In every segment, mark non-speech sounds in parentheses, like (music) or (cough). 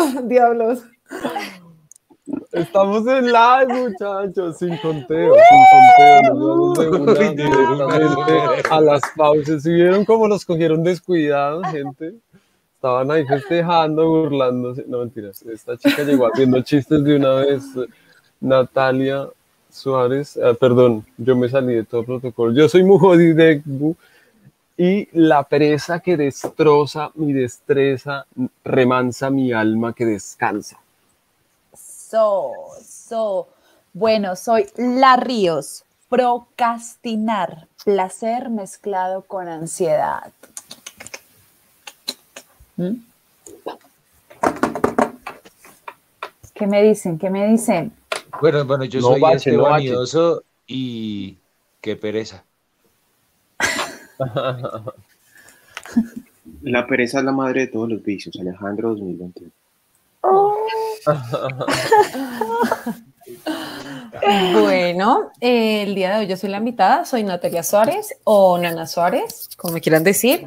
(laughs) Diablos. Estamos en live, muchachos, sin conteo, sin conteo. Nos vamos de directamente a las pausas. ¿Si vieron cómo los cogieron descuidados, gente? Estaban ahí festejando, burlándose. No, mentiras. Esta chica llegó haciendo chistes de una vez. Natalia Suárez, ah, perdón, yo me salí de todo protocolo. Yo soy Mujodi Degbu y la pereza que destroza mi destreza remansa mi alma que descansa. So, so. Bueno, soy La Ríos. Procrastinar, placer mezclado con ansiedad. ¿Mm? ¿Qué me dicen? ¿Qué me dicen? Bueno, bueno, yo soy este vanidoso y qué pereza. La pereza es la madre de todos los vicios, Alejandro 2021. bueno, eh, el día de hoy yo soy la invitada, soy Natalia Suárez o Nana Suárez, como me quieran decir.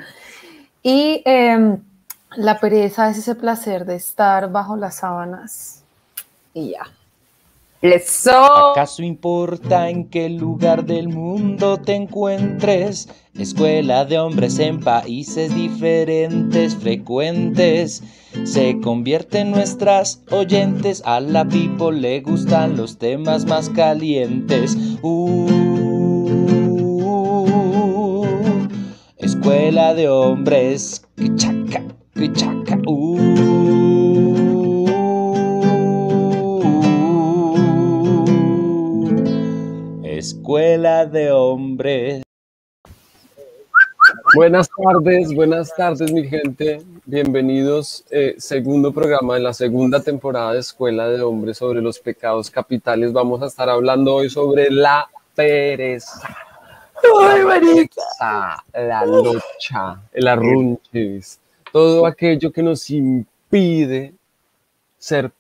Y em, la pereza es ese placer de estar bajo las sábanas y ya. ¿Acaso importa en qué lugar del mundo te encuentres? Escuela de hombres en países diferentes, frecuentes. Se convierten nuestras oyentes. A la people le gustan los temas más calientes. Uh, escuela de hombres. Chaca, chaca, uh. Escuela de hombres. Buenas tardes, buenas tardes mi gente. Bienvenidos. Eh, segundo programa de la segunda temporada de Escuela de Hombres sobre los pecados capitales. Vamos a estar hablando hoy sobre la pereza. La lucha, el arrunchis, todo aquello que nos impide ser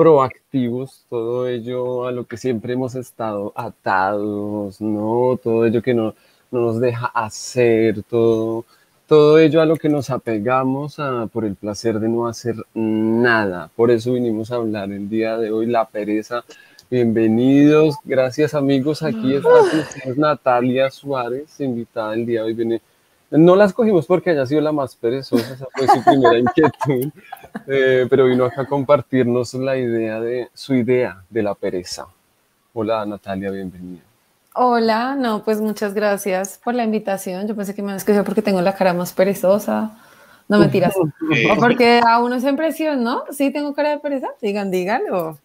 proactivos, todo ello a lo que siempre hemos estado atados, ¿no? Todo ello que no, nos deja hacer, todo, todo ello a lo que nos apegamos por el placer de no hacer nada. Por eso vinimos a hablar el día de hoy, la pereza. Bienvenidos, gracias amigos, aquí está Natalia Suárez, invitada el día de hoy, viene no la escogimos porque haya sido la más perezosa, esa fue su primera (laughs) inquietud, eh, pero vino acá a compartirnos la idea de su idea de la pereza. Hola Natalia, bienvenida. Hola, no, pues muchas gracias por la invitación. Yo pensé que me escogido porque tengo la cara más perezosa. No mentiras. o (laughs) porque a uno se impresiona, ¿no? Sí, tengo cara de pereza. Digan, díganlo.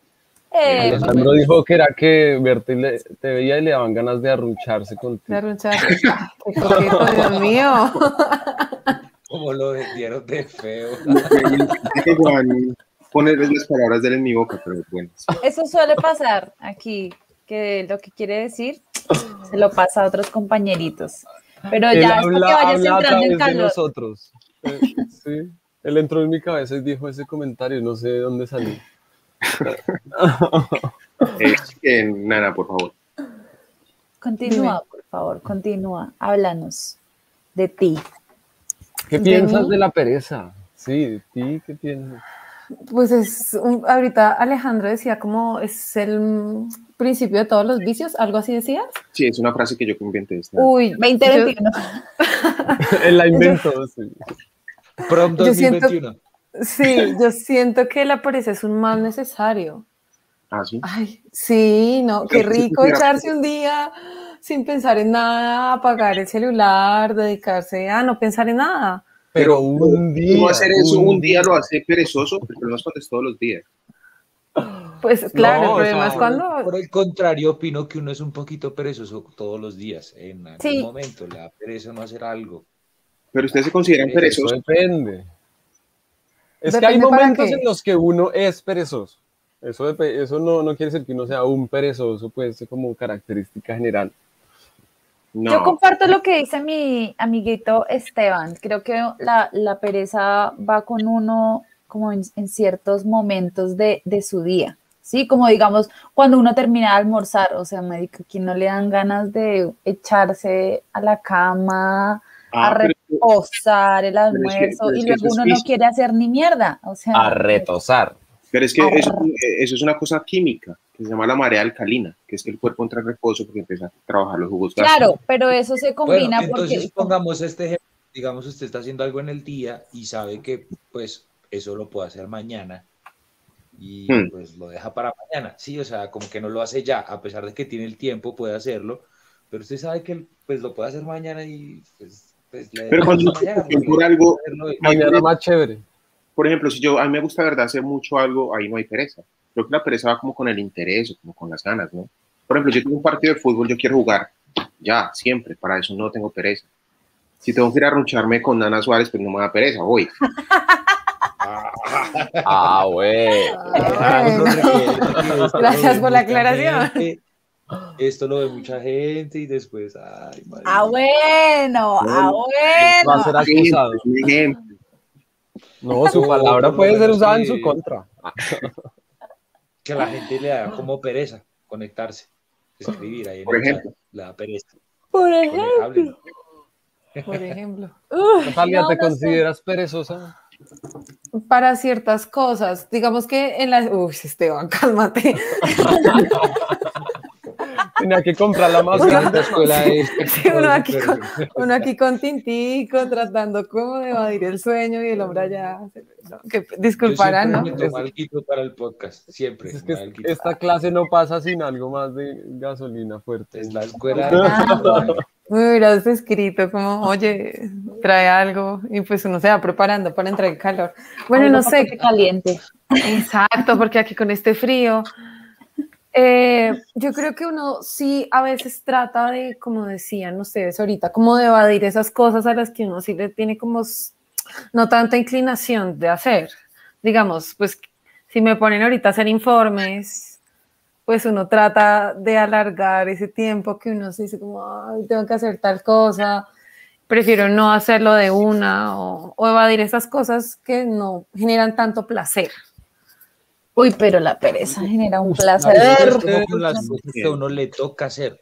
Eh, Alejandro dijo que era que verte te veía y le daban ganas de arruncharse contigo. De arruncharse. (laughs) Dios mío. (laughs) Como lo vendieron de feo. (laughs) Poner las palabras de él en mi boca, pero bueno. Eso suele pasar aquí, que lo que quiere decir se lo pasa a otros compañeritos. Pero ya es que vayas entrando en calor. nosotros. Eh, sí, él entró en mi cabeza y dijo ese comentario, no sé de dónde salió. Eh, nada, por favor. Continúa, por favor, continúa. Háblanos de ti. ¿Qué piensas de la pereza? Sí, de ti, ¿qué piensas? Pues es, ahorita Alejandro decía como es el principio de todos los vicios, algo así decías. Sí, es una frase que yo inventé. Uy, 2021. (laughs) Él la inventó, (laughs) sí. Prom 2021. Sí, yo siento que la pereza es un mal necesario. Ah, sí. Ay, sí, no, qué rico echarse un día sin pensar en nada, apagar el celular, dedicarse a no pensar en nada. Pero un día. No hacer eso un, día lo hace perezoso, porque no es todos los días. Pues claro, el problema es cuando. Por el contrario, opino que uno es un poquito perezoso todos los días. En algún momento, la pereza no hacer algo. Pero ustedes se consideran perezosos. Depende. Es que hay momentos en los que uno es perezoso. Eso, eso no, no, quiere decir que uno sea un perezoso, puede ser como característica general. Yo comparto lo que dice mi amiguito Esteban. Creo que la, la pereza va con uno como en, ciertos momentos de, de, su día. Sí, como digamos, cuando uno termina de almorzar, o sea, me dice que no le dan ganas de echarse a la cama, Ah, pero reposar el almuerzo y luego uno no quiere hacer ni mierda. O sea, a retosar. Pero es que eso, eso, es una cosa química que se llama la marea alcalina, que es que el cuerpo entra en reposo porque empieza a trabajar los jugos Claro, pero eso se combina bueno, entonces pongamos este ejemplo, digamos usted está haciendo algo en el día y sabe que pues eso lo puede hacer mañana y hmm. pues lo deja para mañana. Sí, o sea, como que no lo hace ya, a pesar de que tiene el tiempo, puede hacerlo, pero usted sabe que pues lo puede hacer mañana y pues, pues Pero cuando por algo mañana más chévere. Por ejemplo, si yo a mí me gusta verdad hacer mucho algo, ahí no hay pereza. Creo que la pereza va como con el interés o como con las ganas, ¿no? Por ejemplo, yo tengo un partido de fútbol, yo quiero jugar, ya, siempre, para eso no tengo pereza. Si tengo que ir a runcharme con Nana Suárez, pues no me da pereza, voy. ah, bueno. Gracias por la aclaración. Esto lo ve mucha gente y después, ay, Ah, bueno, ah, bueno. Va a ser acusado. No, su palabra puede ser usada en su contra. Que la gente le da como pereza conectarse, escribir ahí. Por ejemplo. Le da pereza. Por ejemplo. Por ejemplo. (laughs) Natalia, ¿te consideras perezosa? Para ciertas cosas. Digamos que en la. Uy, Esteban, (laughs) cálmate. (laughs) Tenía que comprar la más grande escuela uno, aquí con, (laughs) uno aquí con Tintico, tratando como de evadir el sueño y el hombre allá. que disculparán, ¿no? para el podcast, siempre. esta clase no pasa sin algo más de gasolina fuerte. Es la escuela. Muy hubieras escrito como, oye, trae algo y pues uno se va preparando para entrar en calor. Bueno, no sé. Caliente. Exacto, porque aquí con este frío. Eh, yo creo que uno sí a veces trata de, como decían ustedes ahorita, como de evadir esas cosas a las que uno sí le tiene como no tanta inclinación de hacer. Digamos, pues si me ponen ahorita a hacer informes, pues uno trata de alargar ese tiempo que uno se dice como, tengo que hacer tal cosa, prefiero no hacerlo de una o, evadir esas cosas que no generan tanto placer. Uy, pero la pereza genera un placer. Con las cosas que uno le toca hacer.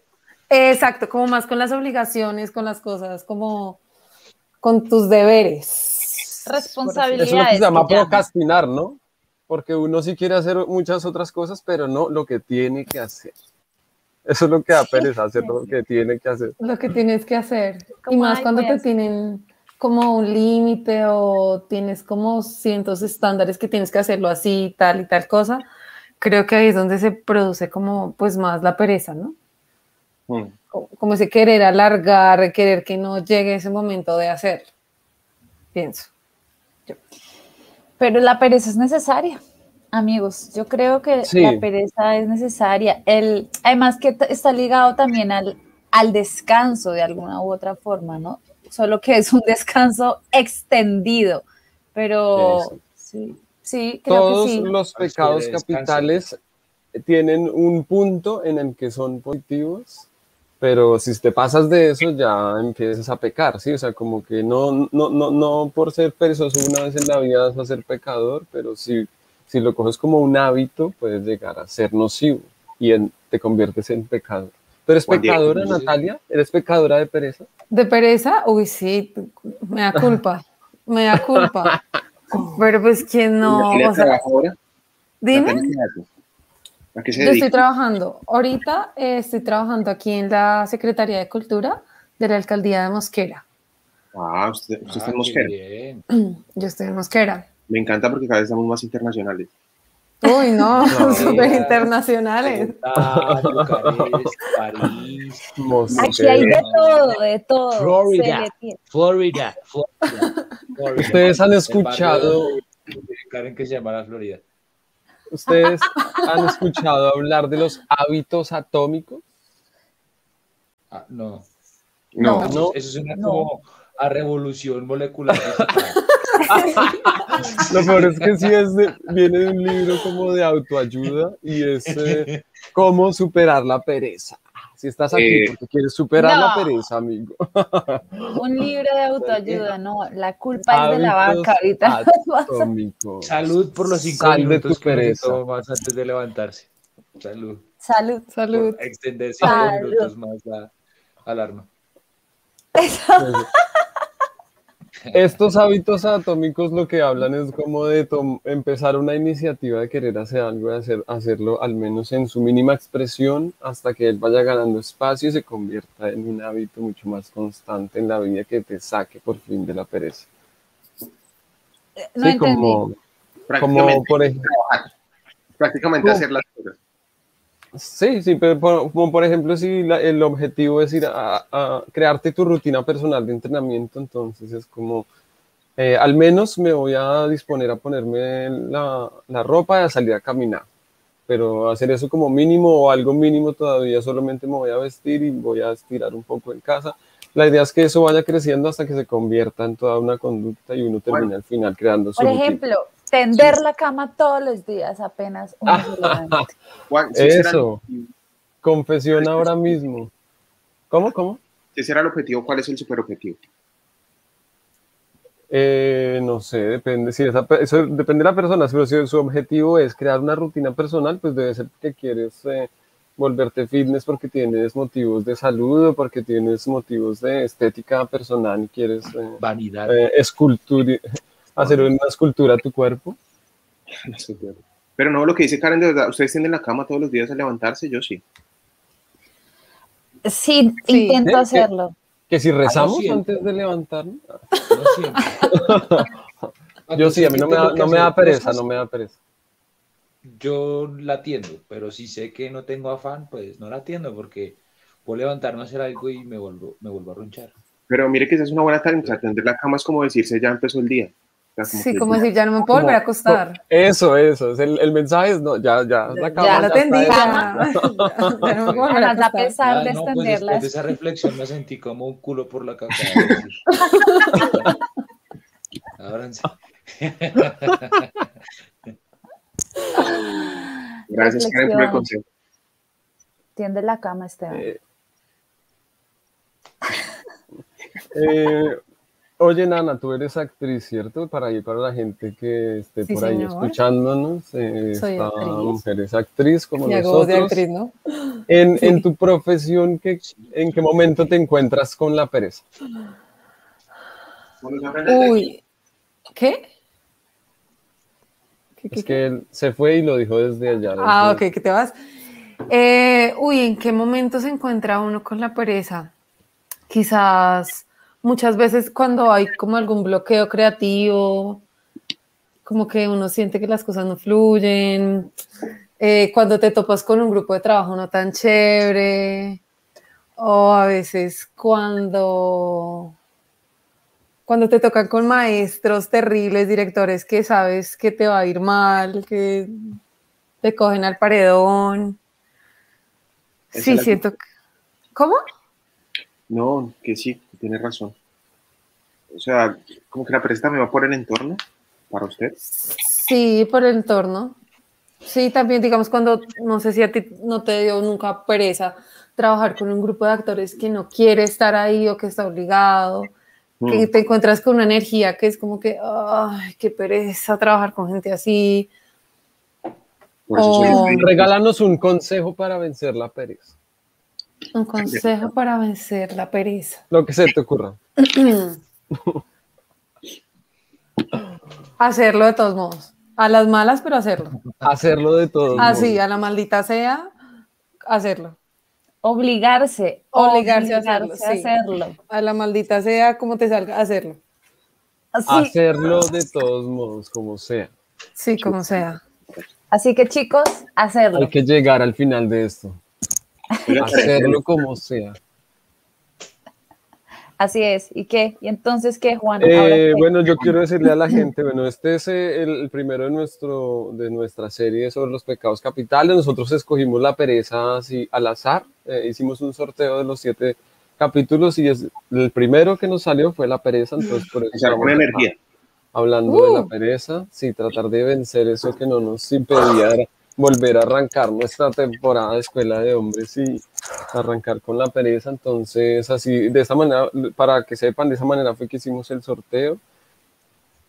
Exacto, como más con las obligaciones, con las cosas, como con tus deberes. Responsabilidades. Eso es lo que se llama procrastinar, ¿no? porque uno sí quiere hacer muchas otras cosas, pero no lo que tiene que hacer. Eso es lo que da pereza, hacer lo que tiene que hacer. Lo que tienes que hacer. Y más cuando te tienen como un límite o tienes como cientos estándares que tienes que hacerlo así, tal y tal cosa, creo que ahí es donde se produce como pues más la pereza, ¿no? Mm. Como, ese querer alargar, querer que no llegue ese momento de hacer. Pienso. Yo. Pero la pereza es necesaria, amigos. Yo creo que la pereza es necesaria. El, además que está ligado también al, al descanso de alguna u otra forma, ¿no? Solo que es un (laughs) descanso extendido. Pero sí, sí, creo Todos que sí. los pecados capitales tienen un punto en el que son positivos pero si te pasas de eso ya empiezas a pecar, ¿sí? O sea, como que no, no, no, no por ser perezoso una vez en la vida vas a ser pecador, pero si, si lo coges como un hábito, puedes llegar a ser nocivo y te conviertes en pecador. ¿Pero eres pecadora, Natalia? ¿Eres pecadora de pereza? ¿De pereza? Uy, sí, me da culpa, me da culpa. (laughs) pero pues, ¿quién no? O sea, dime. Yo estoy trabajando. Ahorita eh, estoy trabajando aquí en la Secretaría de Cultura de la Alcaldía de Mosquera. Ah, usted, está en ah, Mosquera. (clears throat) Yo estoy en Mosquera. Me encanta porque cada vez estamos más internacionales. Uy, no, (laughs) (laughs) súper internacionales. París, Aquí hay de todo, de todo. Florida, Florida, (laughs) Florida. Ustedes han escuchado. Karen que se llama la Florida. ¿Ustedes han escuchado hablar de los hábitos atómicos? Ah, no. No, no. Eso suena como a revolución molecular. Lo peor es que sí es viene de un libro como de autoayuda y es eh, cómo superar la pereza. Si estás aquí eh, porque quieres superar la pereza, amigo. Un libro de autoayuda, no. La culpa es de la vaca ahorita. (laughs) Salud por los cinco Sal minutos de tu pereza. más antes de levantarse. Salud. Salud. Salud. extender cinco minutos más la alarma. (laughs) estos hábitos atómicos lo que hablan es como de empezar una iniciativa de querer hacer algo, de hacer, hacerlo al menos en su mínima expresión hasta que él vaya ganando espacio y se convierta en un hábito mucho más constante en la vida que te saque por fin de la pereza. No sí, como, como por ejemplo, prácticamente hacer las cosas. Sí, sí, pero como por ejemplo, si el objetivo es ir a, crearte tu rutina personal de entrenamiento, entonces es como, eh, al menos me voy a disponer a ponerme la, la ropa y a salir a caminar, pero hacer eso como mínimo o algo mínimo todavía, solamente me voy a vestir y voy a estirar un poco en casa. La idea es que eso vaya creciendo hasta que se convierta en toda una conducta y uno termine al final creando su Por ejemplo, tender la cama todos los días apenas (laughs) Eso. Confesión ahora mismo. ¿Cómo? ¿Cómo? ¿Qué será el objetivo? ¿Cuál es el superobjetivo? Eh, no sé, depende. Si esa, eso depende de la persona, pero si su objetivo es crear una rutina personal, pues debe ser que quieres eh, volverte fitness porque tienes motivos de salud o porque tienes motivos de estética personal y quieres eh, vanidad, escultura, hacer una escultura a tu cuerpo. (laughs) Pero no, lo que dice Karen, de verdad, ¿ustedes tienden la cama todos los días a levantarse? Yo sí. Sí, intento hacerlo. ¿Que, si rezamos antes de levantarnos? (laughs) Yo sí, a mí no me, da, no me da pereza, no me da pereza. Yo la atiendo, pero si sé que no tengo afán, pues no la atiendo porque puedo levantarme a hacer algo y me vuelvo, me vuelvo a ronchar. Pero mire que esa es una buena táctica, atender la cama es como decirse ya empezó el día sí, como decir, ya no me puedo volver a acostar. Eso, eso, es el, el, mensaje es, no, ya, ya, la cama. Ya la tendí, (laughs) ya, ya, no me puedo volver a acostar. a pesar de no, pues después de esa reflexión me sentí como un culo por la caca. (laughs) Ábranse. (laughs) Gracias, Karen, por el consejo. Tiende la cama, Esteban. Eh, eh, Oye, Nana, tú eres actriz, ¿cierto? Para ir para la gente que esté por ahí escuchándonos. Eh, Soy esta actriz. mujer es actriz como y nosotros. de actriz, ¿no? En, en tu profesión, ¿qué, ¿en qué momento te encuentras con la pereza? Uy, ¿qué? es que él se fue y lo dijo desde allá. Ah, ok, que te vas. Eh, uy, ¿en qué momento se encuentra uno con la pereza? Quizás muchas veces cuando hay como algún bloqueo creativo, como que uno siente que las cosas no fluyen, eh, cuando te topas con un grupo de trabajo no tan chévere, o a veces cuando, cuando te tocan con maestros terribles, directores que sabes que te va a ir mal, que te cogen al paredón. Sí, siento que... ¿Cómo? No, que sí, tiene razón. O sea, como que la pereza me va por el entorno para usted. Sí, por el entorno. Sí, también digamos cuando, no sé si a ti no te dio nunca pereza trabajar con un grupo de actores que no quiere estar ahí o que está obligado, que mm. te encuentras con una energía que es como que, ay, qué pereza trabajar con gente así. O... Regálanos un consejo para vencer la pereza. Un consejo para vencer la pereza. Lo que se te ocurra. (clears throat) hacerlo de todos modos. A las malas, pero hacerlo. Hacerlo de todos Así, a la maldita sea, hacerlo. Obligarse. Obligarse, a hacerlo, A la maldita sea, como te salga, hacerlo. Hacerlo de todos modos, como sea. Sí, como sea. Así que chicos, hacerlo. Hay que llegar al final de esto. (laughs) Hacerlo como sea. Así es. ¿Y qué? ¿Y entonces qué, Juan? Eh, bueno, yo quiero decirle a la gente, bueno, este es eh, el, primero de, nuestro, de nuestra serie sobre los pecados capitales. Nosotros escogimos la pereza así al azar. Eh, hicimos un sorteo de los siete capítulos y es, el primero que nos salió fue la pereza. Entonces, por eso. energía. Hablando de la uh. pereza, sí, tratar de vencer eso que no nos impedía volver a arrancar nuestra temporada de Escuela de Hombres y arrancar con la pereza. Entonces, así, de esta manera, para que sepan, de esa manera fue que hicimos el sorteo.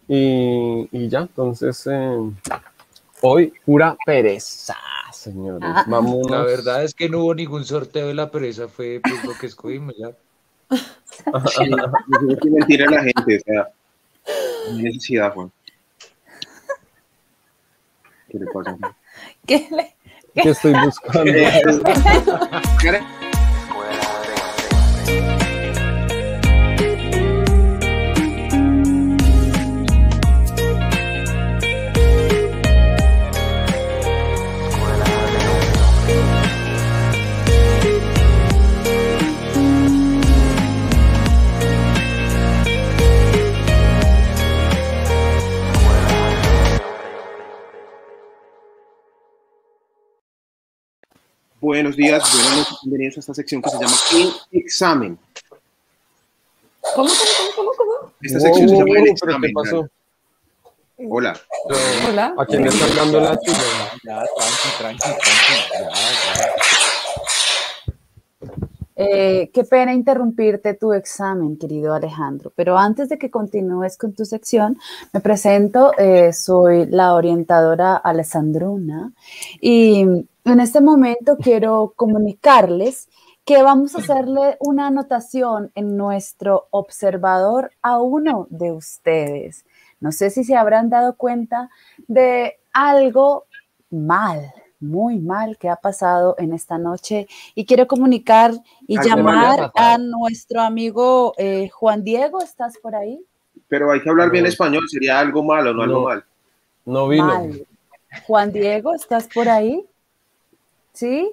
Y, y ya, entonces, eh, hoy pura pereza, señores. Ah. Vamos. La verdad es que no hubo ningún sorteo de la pereza, fue pues, lo que escogimos ya. no mentira la gente, o sea, necesidad, Juan. ¿Qué le pasa? ¿Qué le- ¿Qué estoy buscando? (laughs) Buenos días, buenas noches, bienvenidos a esta sección que se llama El Examen. ¿Cómo, cómo, cómo, cómo, cómo? Esta sección se Wow, llama El pero ¿qué Examen. pasó? Hola. Hola. ¿A quién le están dando la tira? Ya, tranqui, tranqui, tranqui. Ya, ya. Eh, qué pena interrumpirte tu examen, querido Alejandro, pero antes de que continúes con tu sección, me presento, eh, soy la orientadora Alessandruna y en este momento quiero comunicarles que vamos a hacerle una anotación en nuestro observador a uno de ustedes. No sé si se habrán dado cuenta de algo mal, muy mal que ha pasado en esta noche y quiero comunicar y Algo llamar a nuestro amigo eh, Juan Diego. ¿Estás por ahí? Pero hay que hablar bien español, sería algo malo, no, algo No. mal. No vino. Mal. Juan Diego, ¿estás por ahí? ¿Sí?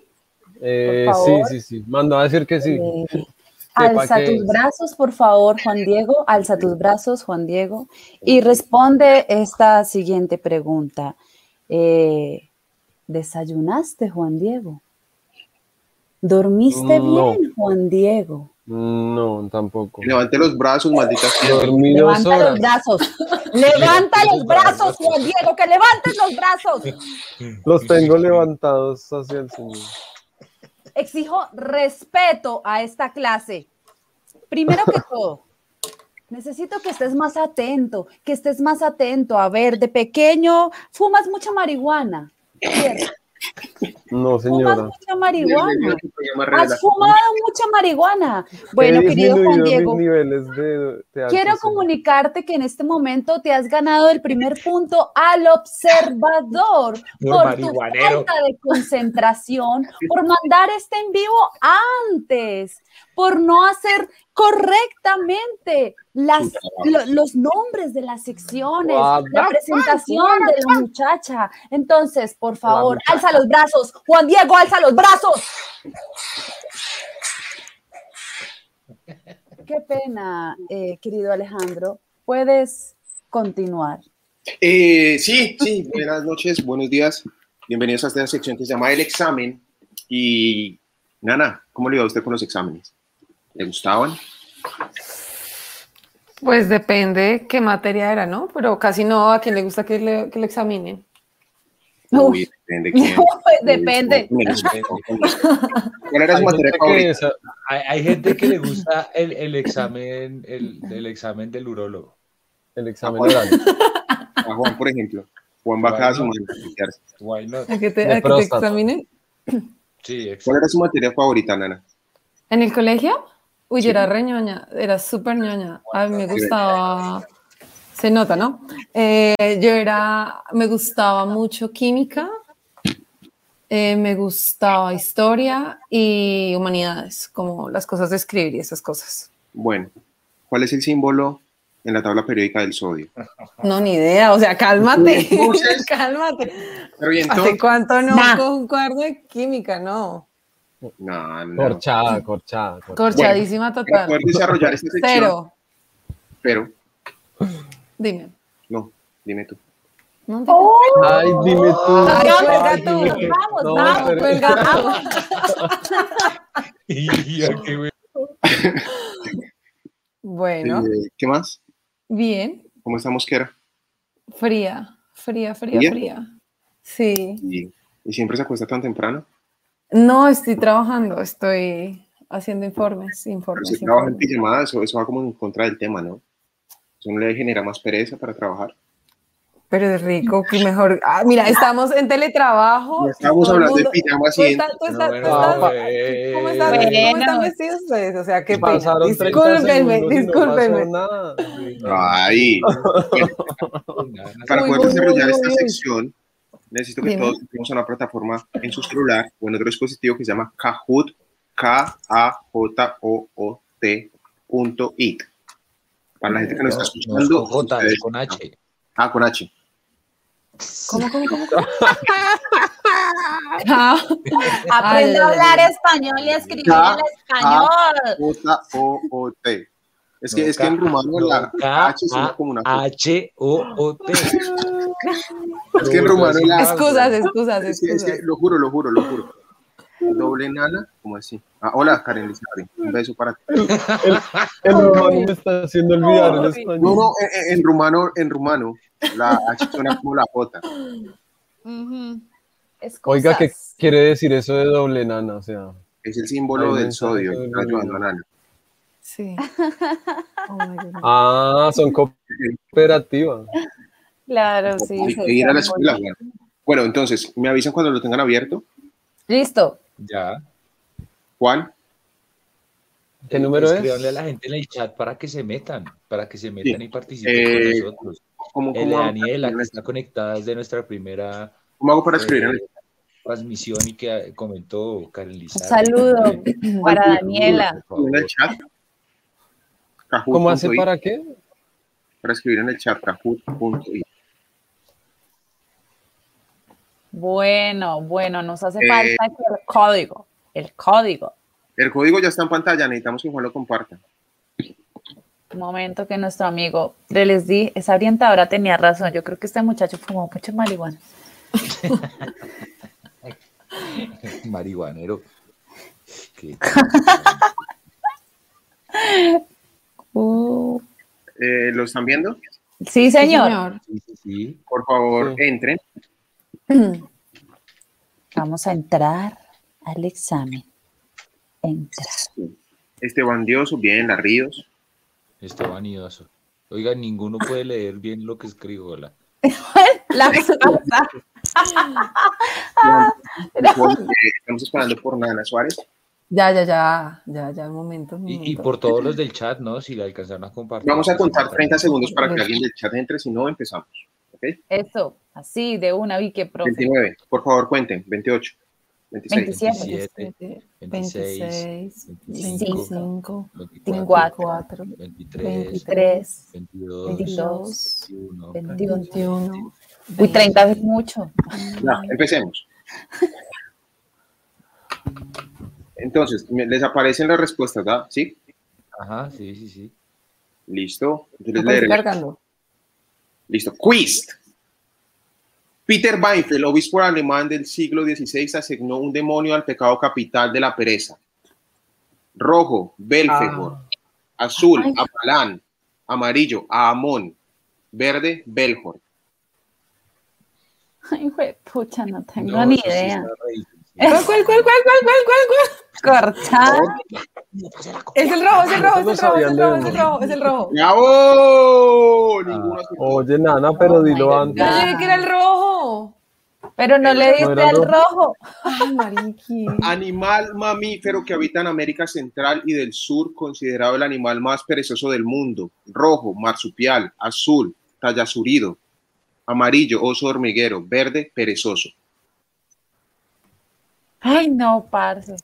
Eh, sí, sí, sí. Mandó a decir que sí. Eh, (laughs) alza que tus es. brazos, por favor, Juan Diego. Alza tus brazos, Juan Diego. Y responde esta siguiente pregunta. Eh, ¿Desayunaste, Juan Diego? ¿Dormiste No. bien, Juan Diego? No, tampoco. Levante los brazos, maldita sea. Dormí dos Levanta los brazos. Levanta los brazos, Juan Diego, que levantes los brazos. Los tengo levantados hacia el Señor. Exijo respeto a esta clase. Primero que todo, necesito que estés más atento, que estés más atento. A ver, de pequeño fumas mucha marihuana. No, Fumas señora. mucha marihuana. Has fumado mucha marihuana. Bueno, querido Juan Diego, mis niveles de teatro, Quiero comunicarte que en este momento te has ganado el primer punto al observador Por por tu falta de concentración, por mandar este en vivo antes, por no hacer correctamente las, lo- los nombres de las secciones, la the presentación de la muchacha. Entonces, por favor, alza los brazos. Juan Diego, alza los brazos. Qué pena, eh, querido Alejandro. Puedes continuar. Eh, sí, sí, buenas noches, buenos días. Bienvenidos a esta sección que se llama El Examen. Y, Nana, ¿cómo le iba a usted con los exámenes? ¿Le gustaban? Pues depende qué materia era, ¿no? Pero casi no a quien le gusta que le, que le examinen. Uy, depende quién. (laughs) Depende. ¿Cuál era su materia favorita? Hay, hay gente que le gusta el, el examen, el, el examen del urólogo. el examen Ah, oral. A Juan, por ejemplo. Juan va cada semana a chequearse. Why not? ¿A que te, a que te examinen? Sí, exacto. ¿Cuál era su materia favorita, Nana? ¿En el colegio? Uy, yo era re ñoña, era súper ñoña. A mí me gustaba, se nota, ¿no? Eh, yo era, me gustaba mucho química, eh, me gustaba historia y humanidades, como las cosas de escribir y esas cosas. Bueno, ¿cuál es el símbolo en la tabla periódica del sodio? No, ni idea, o sea, cálmate, (laughs) cálmate. Pero y ¿Hace cuánto no Nah. con un cuaderno de química? No. No, no. Corchada, corchada. corchada. Corchadísima Para total. poder desarrollar esta sección... Cero. Pero, Dime. no, dime tú. No te- Ay, dime tú. Ay, Vamos, dime. vamos, No, vamos, pero- Pues, (laughs) ya, qué bueno. Bueno, Eh, ¿Qué más? bien. ¿Cómo está Mosquera? Fría, fría, fría, ¿Fría? fría. Sí. Y, y siempre se acuesta tan temprano. No, estoy trabajando, estoy haciendo informes, Pero informes. si trabaja en pijamada, eso, eso va como en contra del tema, ¿no? Eso no le genera más pereza para trabajar. Pero es rico, que mejor. Ah, mira, estamos en teletrabajo. estamos hablando de pijama así. ¿Cómo están, vestidos ustedes? O sea, qué pena. Discúlpenme, discúlpenme. Ay. (laughs) Para poder desarrollar esta sección, necesito que todos estemos a una plataforma en su celular o en otro dispositivo que se llama Kahoot, K-A-J-O-O-T punto it. Para la gente que nos está escuchando. J, con H. Ah, con H. ¿Cómo, cómo, cómo? (laughs) Aprende a hablar español y escribir en español. J-O-O-T. Es que, es que en rumano la H es como una H-O-O-T. Es que en rumano la. Excusas, excusas, excusas. Es que, lo juro, lo juro, lo juro. Doble nana, como así. Ah, hola, Karen Lizardi. Un beso para ti. El, rumano me está haciendo olvidar el español. No, no, en, en rumano, en rumano, la H suena como la J. Oiga, ¿qué quiere decir eso de doble nana? O sea, es el símbolo del sodio, ayudando a nana. Sí. (laughs) Oh ah, son cooperativas. Claro, sí. Ir a la escuela. Bueno, entonces, ¿me avisan cuando lo tengan abierto? Listo. Ya. ¿Cuál? ¿Qué número es? Escribanle a la gente en el chat para que se metan, para que se metan y participen con Eh, nosotros. ¿Cómo, El cómo Daniela, que está conectada desde nuestra primera ¿Cómo hago para escribir eh, transmisión y que comentó Karen Un Lizardi. saludo Eh, para Daniela. en el chat? Kahoot ¿Cómo hace para qué? Para escribir en el chat, kahoot.it. Bueno, bueno, nos hace Eh, falta el código. El código. El código ya está en pantalla, necesitamos que Juan lo comparta. Un momento que nuestro amigo de les di, esa orientadora tenía razón. Yo creo que este muchacho fumó mucho marihuana. (laughs) Marihuanero. Qué- (laughs) Uh, Eh, ¿Lo están viendo? sí, señor. Sí, sí, sí. Por favor, Sí. entren. (clears throat) Vamos a entrar al examen. Entrar. Esteban Dioso, bien, la Ríos. Está vanidoso. Oiga, ninguno puede leer bien lo que escribo. (laughs) La. La (laughs) Estamos esperando por Nana Suárez. Ya, ya, ya, ya, ya, un momento. un Y, y momento. por todos los del chat, ¿no? Si le alcanzaron a compartir. Vamos a contar sí, 30 segundos para que alguien del chat entre, si no, empezamos. ¿Ok? Eso, así, de una, vi que profe. 29, por favor, cuenten. 28, 26, 27. 27, 26, 25, 25, 24, 24, 23, 23, 22, 22, 21, 21. Uy, 30 es mucho. Ya, empecemos. Entonces, les aparecen las respuestas, ¿verdad? ¿Sí? Ajá, sí, sí, sí. Listo. Leeré. cargando. Listo. Quiz. Peter Weinfeld, obispo alemán del siglo XVI, asignó un demonio al pecado capital de la pereza. Rojo, Belfegor. Azul, Ay. Apalán. Amarillo, Amón. Verde, Belfort. Ay, pucha, no tengo No, ni sí idea. rarísimo. ¿Cuál, cuál, cuál, cuál, cuál, cuál, cuál, Es el rojo, es el rojo, es el rojo, es el rojo, es el rojo, es el rojo. ¡Bravo! Ninguno acertó. Oye, Nana, pero Oh dilo antes. Yo dije que era el rojo. Pero no le diste al rojo. Ay. Animal mamífero que habita en América Central y del Sur, considerado el animal más perezoso del mundo. Rojo, marsupial. Azul, tallazurido. Amarillo, oso hormiguero. Verde, perezoso. Ay, no, parce.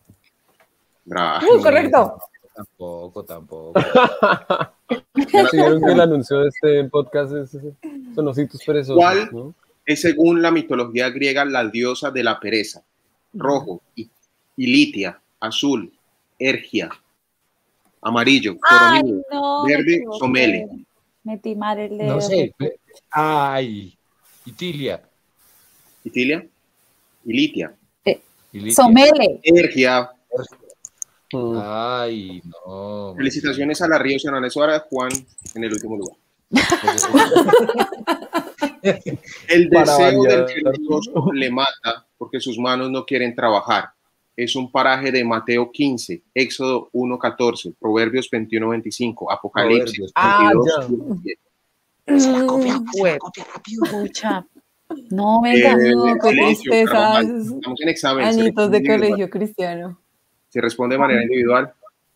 Uh, correcto. Tampoco, tampoco. (laughs) Vieron que el anuncio de este podcast es, es- son ositos perezosos, ¿Cuál? ¿no? Es según la mitología griega la diosa de la pereza. Rojo, I- Ilitia. Azul, Ergia. Amarillo, no. Verde. Somele. Metí mal el dedo. No sé. Ay, Itilia. Itilia. Ilitia. Ilitia. Somele. Ergia. Mm. Ay, no. Felicitaciones a la Río Ana Suárez, Juan en el último lugar. (laughs) El deseo del perezoso le mata porque sus manos no quieren trabajar. Es un paraje de Mateo 15, Éxodo 1.14, Proverbios 21.25, Apocalipsis Proverbios. Ah, 22, 17. Se la copia, se la copia rápido. Pucha. No, venga, Eh, no, tristeza. Carvajal. Estamos en examen. Añitos de colegio cristiano. Se responde de manera individual.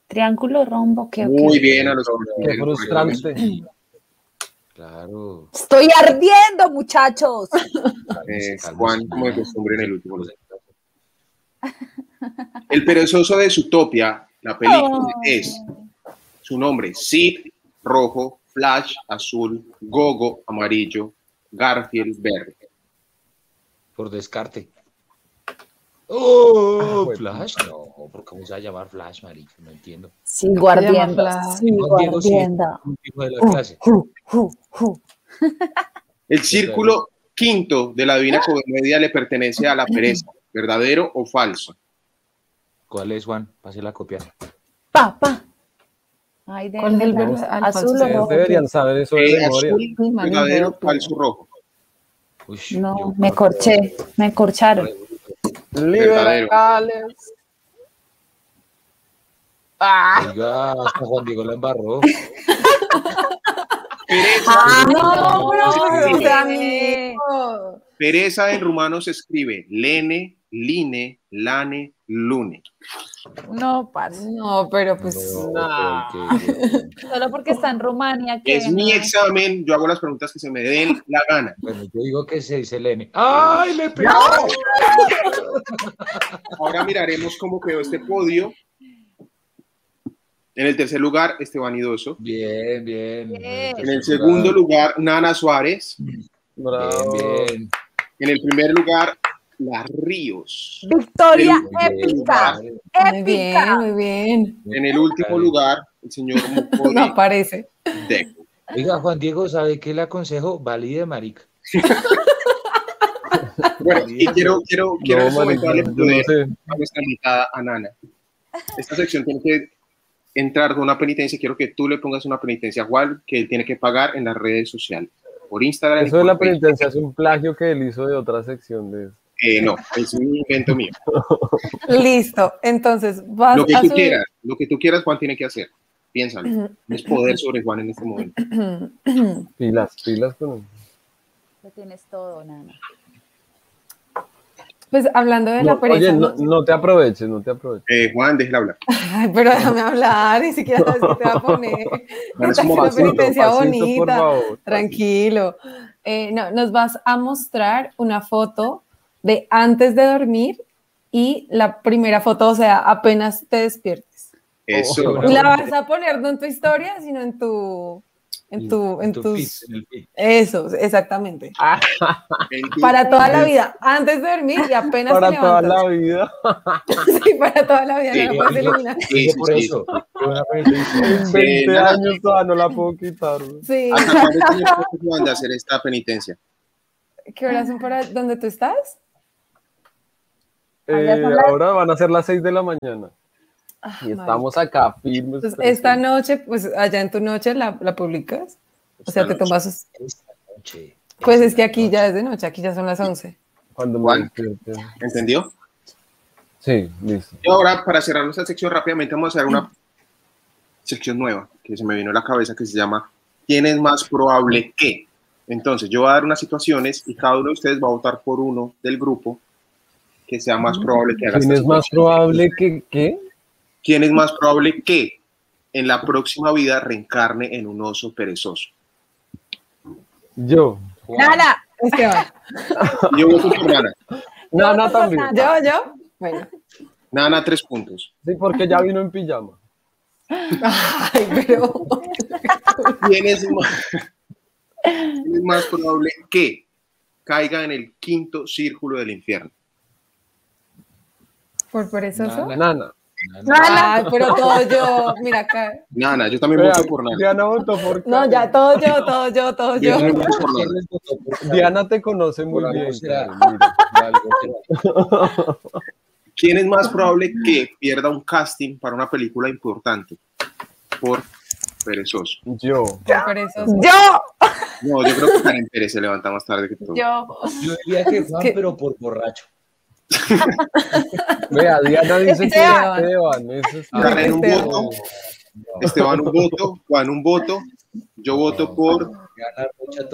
Triángulo rombo, ¿qué? Muy bien a los Qué frustrante. Claro. Estoy ardiendo, muchachos. Eh, Juan, como de costumbre en el último. (laughs) El perezoso de Zootopia, la película, Oh. es su nombre, Sid, rojo, Flash, azul, Gogo, amarillo, Garfield, verde. Por descarte. ¡Oh! Ah, Flash, no, ¿por ¿cómo se va a llamar Flash, marica? No entiendo. De la clase. Ju, ju, ju. El círculo quinto de la Divina Comedia le pertenece a la pereza, ¿verdadero o falso? ¿Cuál es, Juan? Pase la copia. Pa, pa. Ay, de ¿Cuál es el verde? Azul falso. o Ustedes rojo. deberían saber eso de Eh, memoria. verdadero, verde, falso, rojo. Uy, No, me corché, me corcharon. Liberales. Oiga, hasta Juan Diego la embarró. (laughs) Pereza, Ah, No, pero Sí. o sea, amigo. pereza en rumano se escribe lene, line, lane, lune. No, parce. No, pero pues. No, nah. porque- (laughs) Solo porque está en Rumania. Es mi examen, yo hago las preguntas que se me den la gana. Bueno, yo digo que se dice Lene. ¡Ay, le pegó! (laughs) Ahora miraremos cómo quedó este podio. En el tercer lugar, Esteban Idoso. Bien, bien. Bien. En el segundo lugar, Nana Suárez. Bravo. Bien, bien. En el primer lugar, Las Ríos. Victoria épica. Muy bien, muy bien. En el último lugar, el señor (laughs) Mucode No aparece. Deco. Oiga, Juan Diego, ¿sabe qué le aconsejo? Valide, marica. (laughs) Bueno, y quiero, quiero, quiero No, poder no sé. a nuestra invitada, a Nana. Esta sección tiene que entrar con una penitencia. Quiero que tú le pongas una penitencia a Juan, que él tiene que pagar en las redes sociales. Por Instagram. Eso de la penitencia es un plagio que él hizo de otra sección de Eh, no, es un invento mío. Listo. Entonces, vas Lo que a tú subir- quieras, lo que tú quieras, Juan tiene que hacer. Piénsalo. Es poder sobre Juan en este momento. pilas, pilas con. Lo tienes todo, Nana. Pues hablando de No, la pereza. oye, no, te aproveches, no te aproveches. Eh, Juan, déjela hablar. Ay, pero déjame hablar, ni siquiera sabes qué te va a poner. (laughs) Es como una pasito, penitencia pasito, por bonita. favor. Tranquilo. Eh, no, nos vas a mostrar una foto de antes de dormir y la primera foto, o sea, apenas te despiertes. Eso. Oh, Y la vas a poner no en tu historia, sino en tu, en tu, en tu tus, feed, en el eso, exactamente. En tu- Para toda la vida, antes de dormir y apenas Para te toda la vida. (laughs) Sí, para toda la vida, Sí, no la puedes eliminar. Sí, sí, por eso. En Sí, 20 nada. años todavía no la puedo quitar. Sí. ¿Hasta cuándo tiene tiempo, Juan, de hacer esta penitencia? ¿Qué horas son para donde tú estás? Allá Eh, las- ahora van a ser las 6 de la mañana. Ah, Y estamos acá firmes. Presentes. esta noche, pues allá en tu noche la, la publicas. O sea, te Esta tomas. Esta noche. Pues es esta que aquí noche. ya es de noche, aquí ya son las 11. Cuando Juan. ¿Entendió? Sí, listo. Y ahora, para cerrar nuestra sección rápidamente, vamos a hacer una sección nueva que se me vino a la cabeza que se llama ¿Quién es más probable que? Entonces, yo voy a dar unas situaciones y cada uno de ustedes va a votar por uno del grupo que sea más probable que haga ¿Quién es más probable que qué? ¿Quién es más probable que en la próxima vida reencarne en un oso perezoso? Yo. Nana, Esteban. (laughs) Yo voto por Nana. Nana también. ¿Yo, yo? Bueno. Nana, tres puntos. Sí, porque ya vino en pijama. Ay, pero. (laughs) ¿Quién es más, quién es más probable que caiga en el quinto círculo del infierno? ¿Por perezoso? Nana. Nana. Nana. Ay, pero todo yo. Mira acá. Nana, yo también voto por Nana. Diana votó por No, ya, todo yo, todo yo, todo Yo. Diana te conoce muy bien. (laughs) ¿Quién es más probable que pierda un casting para una película importante? Por perezoso. Yo. Por perezoso. yo, No, yo creo que Karen Pérez se levanta más tarde que todo. yo. Yo diría que Juan, pero por borracho. (laughs) Vea, Diana (laughs) dice que Esteban. Esteban. Eso es Ah, Karen un Esteban. voto, Esteban un voto, Juan un voto, yo voto por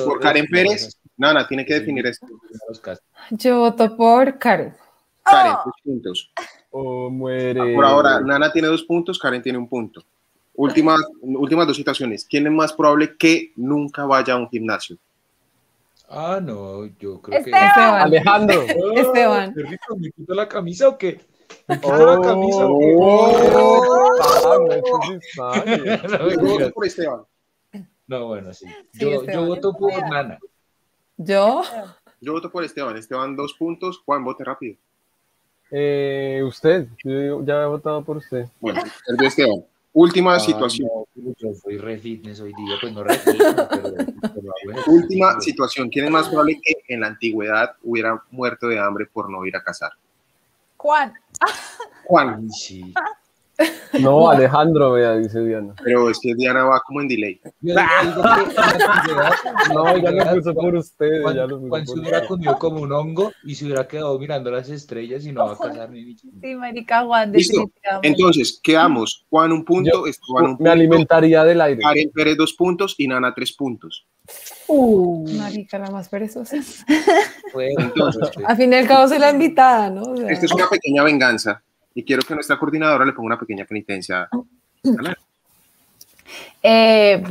Por Karen Pérez. Nana, tiene que definir esto. Yo voto por Karen. Karen, dos puntos. Oh, muere. Por ahora, Nana tiene dos puntos, Karen tiene un punto. Últimas, últimas dos situaciones. ¿Quién es más probable que nunca vaya a un gimnasio? Ah, no, yo creo Esteban. que. Esteban. Alejandro. Esteban. Qué rico, ¿Me quito la camisa o qué? ¿Me quito la camisa o qué? Oh, Yo voto por Esteban. No, bueno, sí. Sí, Yo, Esteban. yo voto por Nana. Yo, Yo voto por Esteban. Esteban, dos puntos. Juan, vote rápido. Eh, usted, yo ya he votado por usted. Bueno, perdió Esteban. Última Ah, situación. no, yo soy re fitness hoy día, pues no re fitness, (laughs) pero, pero bueno. Última situación. ¿Quién es más probable que en la antigüedad hubiera muerto de hambre por no ir a cazar? Juan. Juan, sí. (laughs) (laughs) No, Alejandro, vea, dice Diana. pero es que Diana va como en delay. (laughs) Yo No, ya lo puso por usted. Juan, Ya lo puso Juan se hubiera usted. comido como un hongo y se hubiera quedado mirando las estrellas y no va a cazar ni bicho. Sí, marica Juan, Listo. Entonces, quedamos. Juan un punto, Yo- Esteban un Me punto, alimentaría del aire. Karen Pérez dos puntos y Nana tres puntos. marica, la más perezosa. Entonces, (laughs) Al fin y al cabo soy la invitada, ¿no? O sea, Esta es una pequeña venganza y quiero que nuestra coordinadora le ponga una pequeña penitencia. Eh,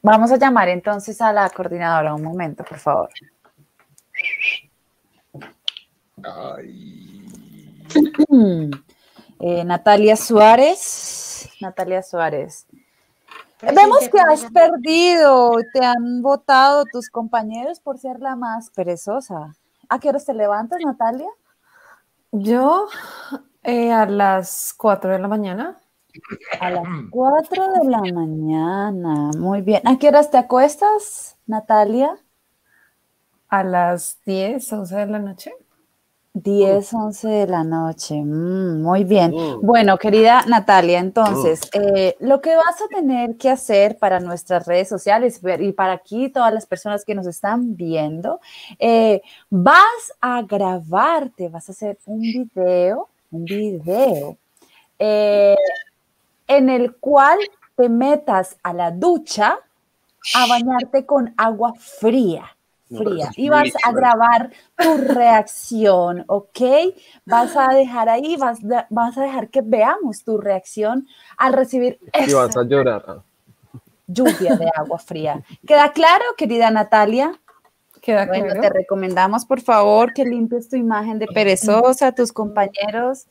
vamos a llamar entonces a la coordinadora un momento, por favor. ay, (clears throat) Eh, Natalia Suárez. Natalia Suárez. Vemos que has perdido, te han votado tus compañeros por ser la más perezosa. ¿A qué horas te levantas, Natalia? Yo eh, a las 4 de la mañana. A las 4 de la mañana. Muy bien. ¿A qué horas te acuestas, Natalia? A las 10, 11 de la noche. 10, 11 de la noche. Mm, muy bien. Mm. Bueno, querida Natalia, entonces, eh, lo que vas a tener que hacer para nuestras redes sociales y para aquí todas las personas que nos están viendo, eh, vas a grabarte, vas a hacer un video, video, eh, en el cual te metas a la ducha a bañarte con agua fría. Fría. Y vas a buenísimo. grabar tu reacción, ¿ok? Vas a dejar ahí, vas, de- vas a dejar que veamos tu reacción al recibir Y esa vas a llorar. Ah. lluvia de agua fría. ¿Queda claro, querida Natalia? Queda Bueno, claro. te recomendamos, por favor, que limpies tu imagen de perezosa, tus compañeros.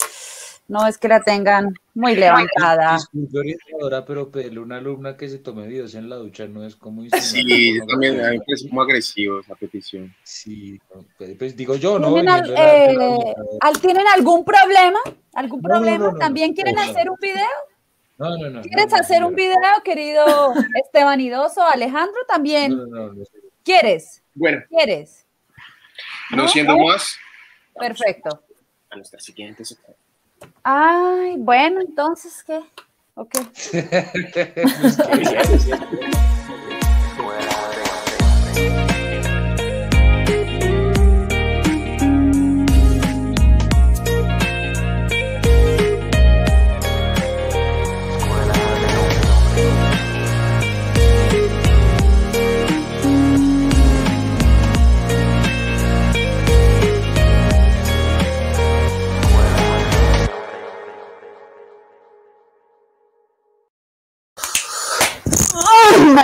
No es que la tengan muy levantada. Disculpe, orientadora, pero pedirle a una alumna que se tome videos en la ducha no es como Sí, no también me hacer. parece como agresivo esa petición. Sí, no, pues, pues digo yo, ¿no? ¿Tienen, al- Viniendo de la- de la eh, al- ¿Tienen algún problema? ¿Algún No, no, problema? no, no, ¿También no, quieren no, hacer no. un video? No, no, no. ¿Quieres no, no, hacer un video, querido (laughs) Esteban Idoso? Alejandro, también. No, no, no, no. ¿Quieres? Bueno, ¿Quieres? no ¿No? siendo más, Perfecto. a nuestra siguiente sección. Ay, bueno, entonces, ¿qué? Ok. (laughs)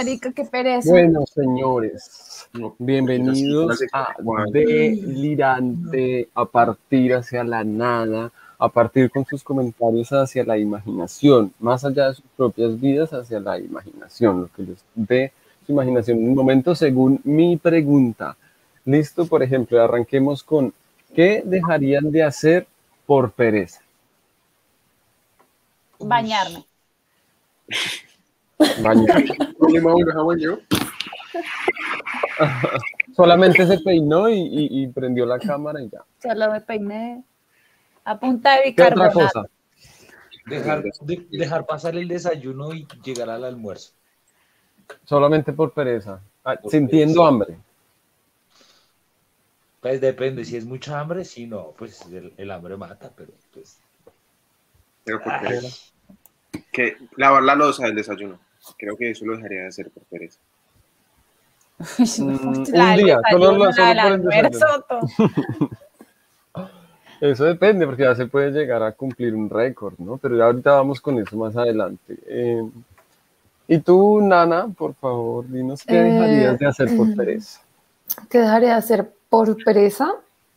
marica, qué pereza. Bueno, señores, bienvenidos a Delirante, a partir hacia la nada, a partir con sus comentarios hacia la imaginación, más allá de sus propias vidas, hacia la imaginación, lo que les dé su imaginación en un momento según mi pregunta. Listo, por ejemplo, arranquemos con ¿qué dejarían de hacer por pereza? Bañarme. (laughs) Bañar. Problema uno, jabón yo. Solamente se peinó y, y- y prendió la cámara y ya. Solo me peiné a punta de ¿Qué otra bicarbonato. cosa? Dejar, de- dejar pasar el desayuno y llegar al almuerzo. Solamente por pereza. Ah, Por sintiendo pereza. hambre. Pues depende, si es mucha hambre, sí, no, pues el, el hambre mata, pero pues... Pero por pereza. Que lavar la losa del desayuno. Creo que eso lo dejaría de hacer por pereza. Mm, (laughs) un día, solo, solo por el desayuno. Eso depende, porque ya se puede llegar a cumplir un récord, ¿no? Pero ya ahorita vamos con eso más adelante. Eh, y tú, Nana, por favor, dinos qué dejarías de hacer por (clears throat) pereza. ¿Qué dejaría de hacer por pereza?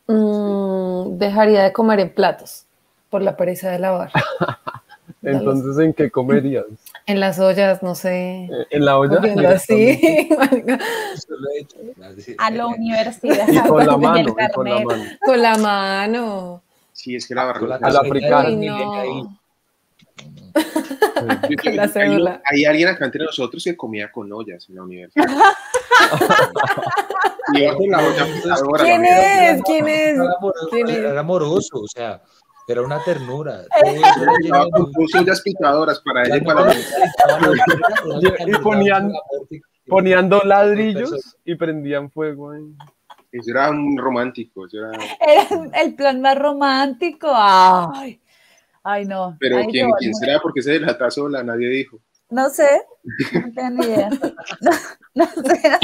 Mm, dejaría de comer en platos, por la pereza de lavar. (laughs) Entonces, ¿en qué comerías? En las ollas, no sé. Eh, ¿En la olla? Sí. (laughs) A la universidad. Y con la (laughs) mano, y con la mano. Con la mano. Sí, es que la barra. A la africana. Uy, no. (laughs) La hay, cédula. hay alguien acá entre nosotros que comía con ollas en la universidad. Iba con la olla pisadora, ¿Quién es? ¿Quién es? Era amoroso, ¿Quién es? era amoroso, o sea, era una ternura. (laughs) Ollas picadoras para ella y para la (laughs) Y ponían- Ponían dos ladrillos y prendían fuego ahí. Eso era un romántico. eso era- Era el plan más romántico. Ay, ay no. Pero Ay, ¿quién, quién será? Porque se delata sola, nadie dijo. No sé, no tengo ni idea. (laughs) No, no sé.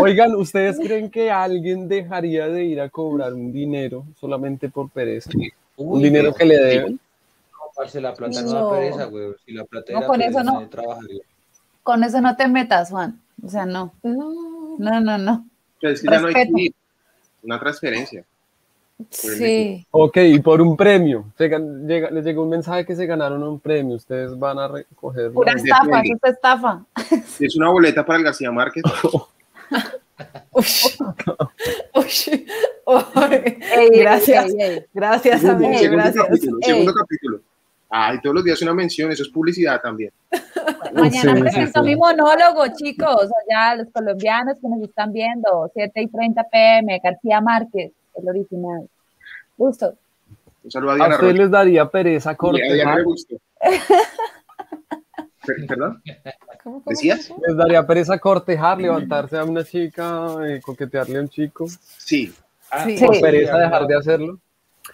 Oigan, ¿ustedes creen que alguien dejaría de ir a cobrar un dinero solamente por pereza? Un Uy, dinero que le deben. no, parce, la plata no, No. da pereza, güey. Si la plata No, era con pereza, eso no. trabajaría. Con eso no te metas, Juan. O sea, no, No. no, no, no. Pero es que ya no hay Respeto. que ir. Una transferencia. Sí. Ok, y por un premio. Llega- les llegó un mensaje que se ganaron un premio. Ustedes van a recogerlo. Pura estafa, es estafa. Es una boleta para el García Márquez. (laughs) Uy. Uy. Ey, Gracias. ey, ey. Gracias, amigo. segundo Gracias. capítulo. Segundo capítulo. Ay, todos los días una mención, eso es publicidad también. Mañana Sí, presento sí, sí. mi monólogo, chicos. Allá los colombianos que nos están viendo, 7 y 30 pm, García Márquez, el original. Gusto. Un saludo a ¿A Diana ustedes Rocha. les daría pereza a. (laughs) Per- ¿Perdón? ¿Cómo, cómo, ¿Decías? ¿Les daría pereza cortejar, levantarse a una chica, eh, coquetearle a un chico? Sí. Ah, Sí. ¿Por pereza a dejar de hacerlo?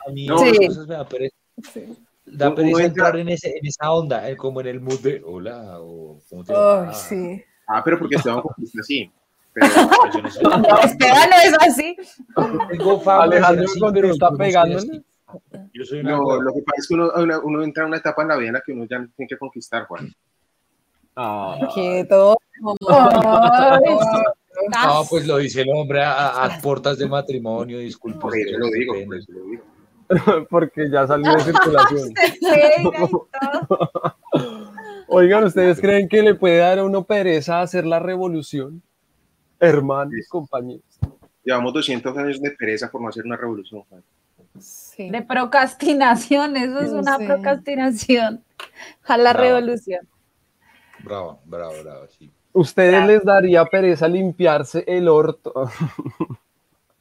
A mí No, Sí. cosas me da pereza. Sí. Da pereza entra- entrar en, ese, en esa onda, eh, como en el mood de hola o ¿cómo te? Ay, sí. Ah, pero porque Esteban conquista así. Pero (laughs) Pues yo no sé. No, Esteban no es así. Tengo fama Alejandro así, Conte pero está yo así. Yo soy no, lo que pasa es que uno, uno, uno entra en una etapa en la vida en la que uno ya tiene que conquistar, Juan. Ah, Quieto. (laughs) No, pues lo dice el hombre a, a- puertas de matrimonio, disculpe. Por eso usted, lo digo, por eso lo digo. (laughs) porque ya salió de circulación. Oigan, ¿ustedes creen que le puede dar a uno pereza hacer la revolución? Hermanos, compañeros. Llevamos 200 años de pereza por no hacer una revolución, Juan. Sí. De procrastinación, eso es una procrastinación. A la Bravo. revolución. Bravo, bravo, bravo, sí. ¿Ustedes les daría pereza limpiarse el orto?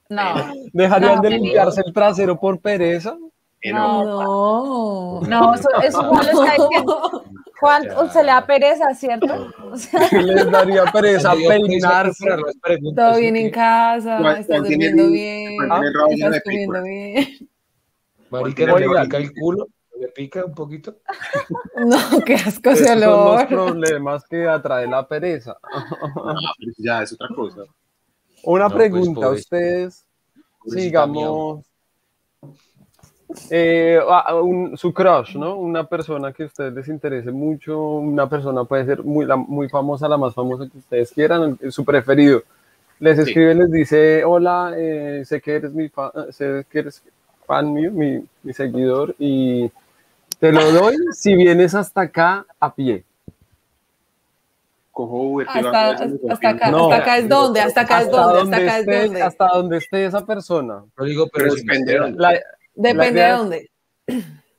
No, (laughs) ¿Dejarían No, de no. limpiarse el trasero por pereza? Eh, no. No. no, eso, eso Juan lo está diciendo. Juan, se le da pereza, ¿cierto? (laughs) O sea, (laughs) ¿Les daría pereza peinarse? Todo bien en casa, estás tiene durmiendo bien, estás comiendo bien. Marica, ¿no le pica el culo? ¿Le pica un poquito? (laughs) No, qué asco ese Esos son los olor. problemas que atrae la pereza. Ah, ya es otra cosa. Una No, pues, pregunta, pobre- ustedes, digamos, eh, a- un- su crush, ¿no? Una persona que a ustedes les interese mucho, una persona puede ser muy, la- muy famosa, la más famosa que ustedes quieran, el- su preferido. Les Sí. escribe, les dice, hola, eh, sé que eres mi fan, sé que eres fan mío, mi, mi seguidor, y te lo doy si vienes hasta acá a pie. Cojo Uber, Hasta, va a hacer hasta acá, No. hasta acá es donde, hasta acá es donde, hasta acá es donde. hasta donde esté esa persona. Yo digo, pero, Pero. La- Depende de dónde.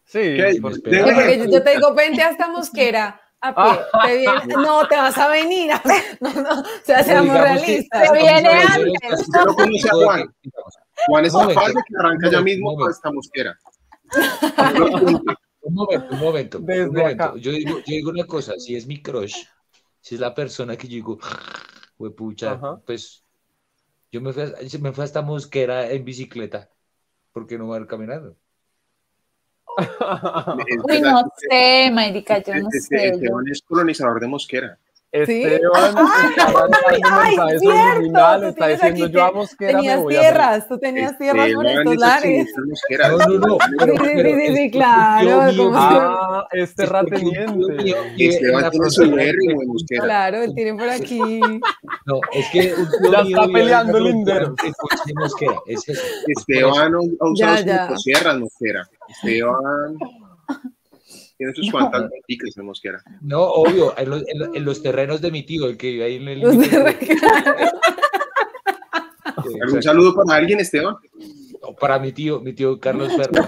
sí, Porque yo, yo te digo, vente hasta Mosquera a pie. Te viene- no, te vas a venir. No, no, o sea, seamos realistas. Se viene antes. conoce a Juan. Juan es Un que arranca ya mismo momento. hasta Mosquera. (laughs) Un momento, un momento. Desde un momento. acá. Yo, digo, yo digo una cosa, si es mi crush, si es la persona que yo digo, huepucha, Ajá. pues yo me fui, a- me fui hasta Mosquera en bicicleta, porque no voy a ir caminando. Uy, no sé, marica, yo no este- sé. Esteban yo- es colonizador de Mosquera. Esteban (laughs) está cierto, está diciendo yo a Mosquera tenías me voy tierras, tú tenías tierras por estos lares. No, no, no. Sí, sí, sí, claro. Ah, es terrateniente. Esteban tiene su en Mosquera. Claro, él tiene por aquí. No, es que ya está peleando Lindero. Esteban ha usado sus sierras, Mosquera. Esteban tiene sus cuantas boticas en Mosquera. No, obvio, en los, en, los, terrenos de mi tío, el que vive ahí en el. (laughs) ¿Algún saludo para alguien, Esteban? para mi tío, mi tío Carlos (laughs) Ferro.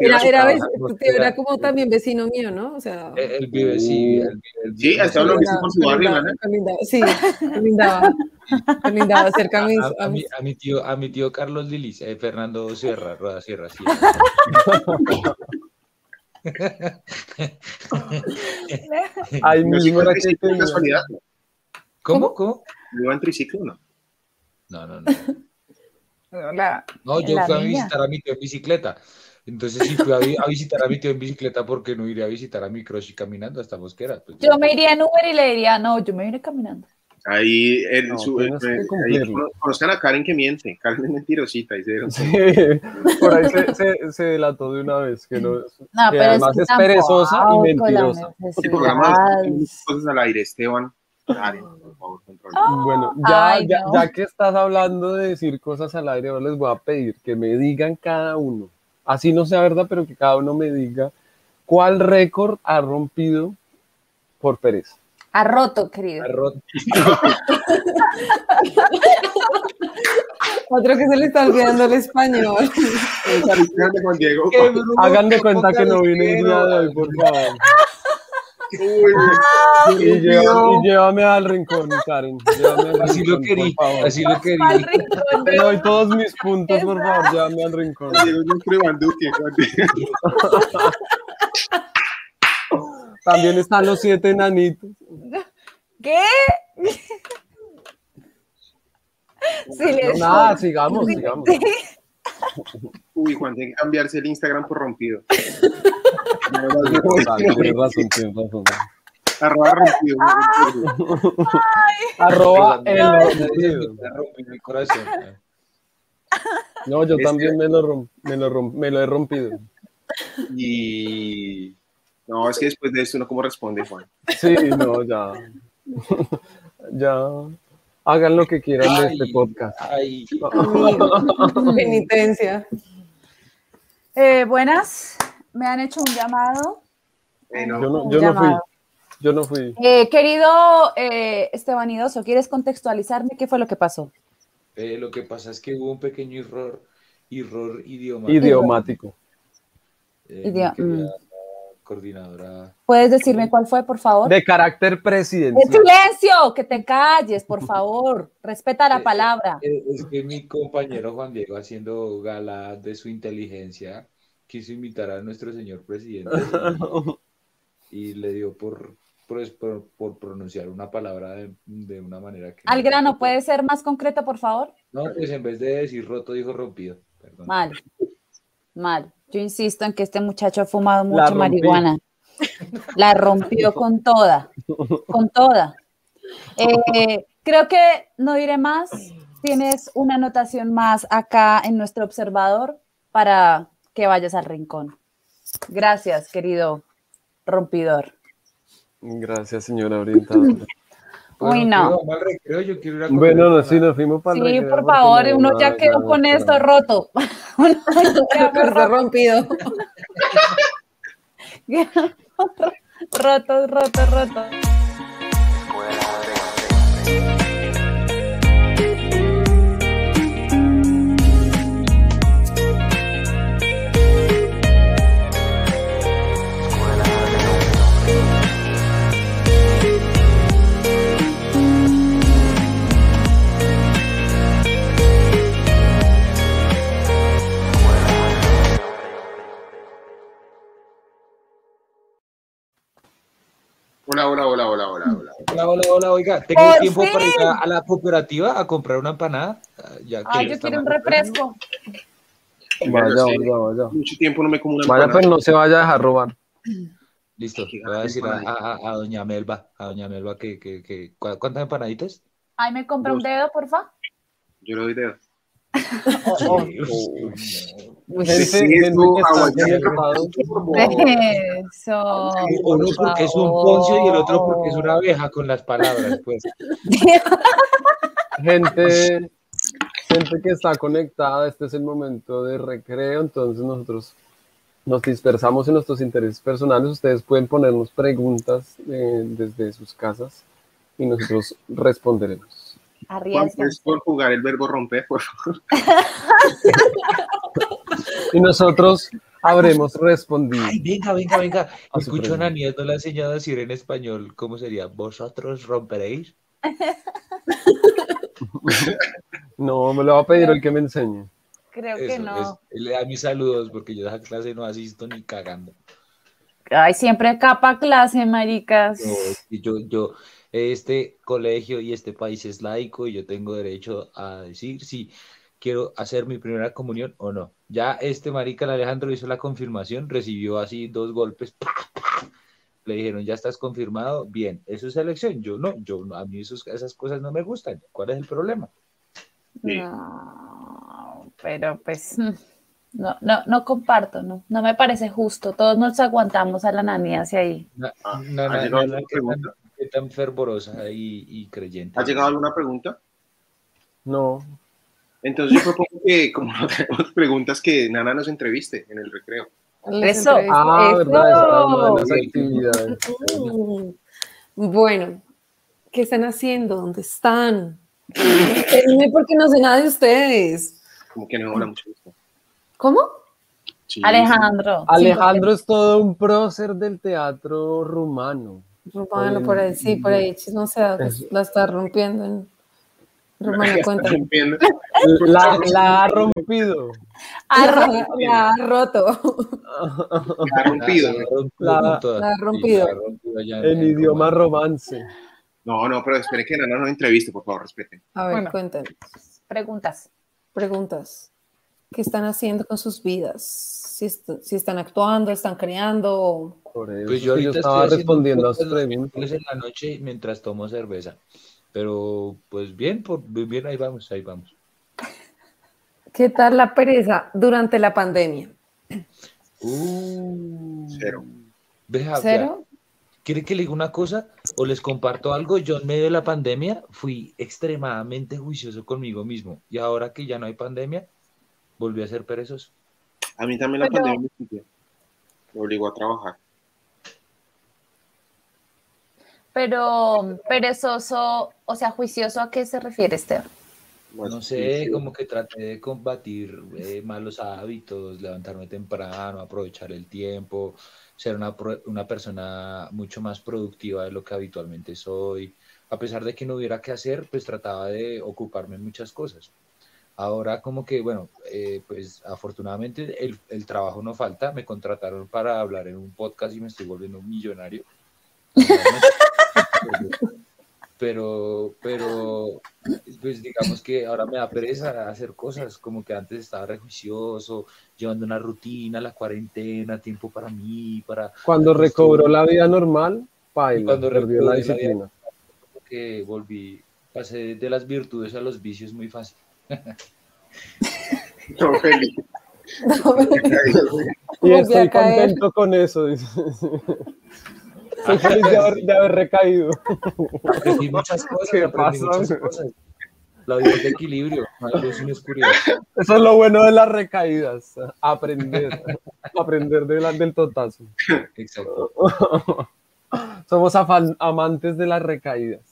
Era, era, era, como también vecino mío, ¿no? O sea, él vive, sí. Él, sí, hasta lo visto por su barrio, ¿no? Sí, lindaba. (laughs) lindaba cerca a, a, a, mi, a, mi, tío, a mi tío Carlos Lilis, eh, Fernando Sierra, Roda Sierra, sí. (laughs) Ay, mismo que casualidad. ¿Cómo? ¿Cómo? ¿Iba en triciclo no? No, no, no. No, yo fui a visitar a mi tío en bicicleta. Entonces, si fui a, visitar a mi tío en bicicleta, ¿por qué no iré a visitar a mi crush caminando hasta Mosquera? Pues, yo me iría en Uber y le diría, no, yo me vine caminando. Ahí, en su, pues ahí conozcan a Karen que miente, Karen es mentirosita. (laughs) sí, por ahí se, se, se, delató de una vez, que, no, no que además es, perezosa y mentirosa. Este programa cosas al aire, Esteban. Bueno, ya, ya, ya, que estás hablando de decir cosas al aire, ahora les voy a pedir que me digan cada uno, así no sea verdad, pero que cada uno me diga cuál récord ha rompido por pereza. Ha roto, querido. Ha roto. (laughs) Otro que se le está olvidando el español. Hagan de cuenta que no vine el día de hoy, por favor y, llévame al rincón, Karen. así lo quería, así lo quería. Te doy todos mis puntos, por favor, llévame al rincón. (laughs) También están los siete enanitos. ¿Qué? nada, sigamos, sigamos. Uy, Juan, tiene que cambiarse el Instagram por rompido. Arroba rompido. Arroba el No, yo también me lo, me, lo me lo he rompido. Y no, es que después de esto no cómo responde Juan. Sí, no, ya. ya. Hagan lo que quieran de este podcast. Ay. Penitencia. Eh, buenas, me han hecho un llamado. yo, no, yo no, fui. Yo no fui. Eh, querido eh, Estebanidoso, ¿quieres contextualizarme qué fue lo que pasó? Eh, lo que pasa es que hubo un pequeño error, error idiomático. Idiomático. Mm coordinadora. ¿Puedes decirme cuál fue, por favor? De carácter presidencial. silencio! Que te calles, por favor. Respeta la eh, palabra. Eh, es que mi compañero Juan Diego, haciendo gala de su inteligencia, quiso invitar a nuestro señor presidente y, le dio por, por, pronunciar una palabra de, una manera que... Al grano, ¿puede ser más concreto, por favor? No, pues en vez de decir roto, dijo rompido. Mal, mal. Yo insisto en que este muchacho ha fumado mucho marihuana. La rompió con toda, con toda. Eh, creo que no diré más. Tienes una anotación más acá en nuestro observador para que vayas al rincón. Gracias, querido rompidor. Gracias, señora orientadora. (laughs) Uy, no. bueno, no, sí, nos fuimos para Sí, por favor, (laughs) (laughs) uno ya quedó con esto roto. uno ya quedó rompido. roto, roto, roto. Hola, hola, hola, hola, hola, hola. Hola, hola, hola, oiga, ¿tengo tiempo para ir a, la cooperativa a comprar una empanada? Ya Ay, yo quiero un refresco. Vaya, vaya, vaya. Mucho tiempo no me como una Vaya, pues no se vaya a dejar robar. Listo, voy a decir a, doña Melba, a doña Melba que, que, que ¿cuántas empanaditas? Ay, ¿me compra un dedo, porfa? Yo le doy dedo. (laughs) (laughs) Eso. Uno porque es un poncio y el otro porque es una abeja con las palabras, pues. (laughs) gente, gente que está conectada, este es el momento de recreo, entonces nosotros nos dispersamos en nuestros intereses personales. Ustedes pueden ponernos preguntas eh, desde sus casas y nosotros responderemos. Arriesgas. por jugar el verbo romper, por favor. (laughs) y nosotros habremos respondido. Ay, venga, venga, venga. Escucho a Naniel, no le ha enseñado a decir en español cómo sería. ¿Vosotros romperéis? no, me lo va a pedir el que me enseñe. Creo que no. le da mis saludos porque yo a esa clase no asisto ni cagando. Ay, siempre capa clase, maricas. yo, yo, este colegio y este país es laico y yo tengo derecho a decir si quiero hacer mi primera comunión o no. Ya este marica, el Alejandro, hizo la confirmación, recibió así dos golpes. Le dijeron, ya estás confirmado, bien, eso es elección. Yo no, yo a mí esas cosas no me gustan. ¿Cuál es el problema? No, pero pues no, no, no comparto, no, no me parece justo. Todos nos aguantamos a la nani hacia ahí. No, no, no, no, qué tan, fervorosa y, creyente. ¿Ha llegado alguna pregunta? No. Entonces yo propongo que, como no tenemos preguntas, que Nana nos entreviste en el recreo. Eso. Ah, verdad, Bueno, ¿qué están haciendo? ¿Dónde están? Dime porque no sé nada de ustedes. Como que no, hola, mucho gusto. ¿Cómo? Alejandro. Alejandro es todo un prócer del teatro rumano. Rumano, por ahí, sí, por ahí, no sé, la está rompiendo en Rumania, (laughs) cuenta. La, la, (laughs) ha rompido. la, ha roto. La ha rompido. La, ha rompido. En idioma romance. No, no, pero espere que Nana no entreviste, por favor, respeten. A ver, cuéntenos. Preguntas. Preguntas. ¿Qué están haciendo con sus vidas? Si, si están actuando, están creando. pues yo ahorita estaba respondiendo a sus preguntas. en la noche mientras tomo cerveza. Pero, pues bien, por, bien, ahí vamos, ahí vamos. ¿Qué tal la pereza durante la pandemia? Uh, Cero. ¿Cero? ¿Quiere que le diga una cosa o les comparto algo? Yo en medio de la pandemia fui extremadamente juicioso conmigo mismo y ahora que ya no hay pandemia, volví a ser perezoso. A mí también la pandemia me obligó a trabajar. Pero perezoso, o sea, juicioso, ¿a qué se refiere, Esteban? no sé, como que traté de combatir eh, malos hábitos, levantarme temprano, aprovechar el tiempo, ser una, una persona mucho más productiva de lo que habitualmente soy. A pesar de que no hubiera que hacer, pues trataba de ocuparme en muchas cosas. Ahora como que, bueno, eh, pues afortunadamente el, el, trabajo no falta. Me contrataron para hablar en un podcast y me estoy volviendo un millonario. (laughs) (laughs) pero, pero, pues digamos que ahora me da pereza hacer cosas, como que antes estaba rejuicioso, llevando una rutina, la cuarentena, tiempo para mí, para... Cuando recobró la vida normal, cuando perdió la disciplina. que volví, pasé de las virtudes a los vicios muy fácil. (laughs) no, feliz. y estoy contento con eso. (laughs) Soy feliz de haber, recaído. Aprendí muchas cosas, ¿Qué muchas cosas. La vida es de equilibrio, oscuridad. Eso es lo bueno de las recaídas, aprender, aprender de del totazo. Exacto. Somos amantes de las recaídas.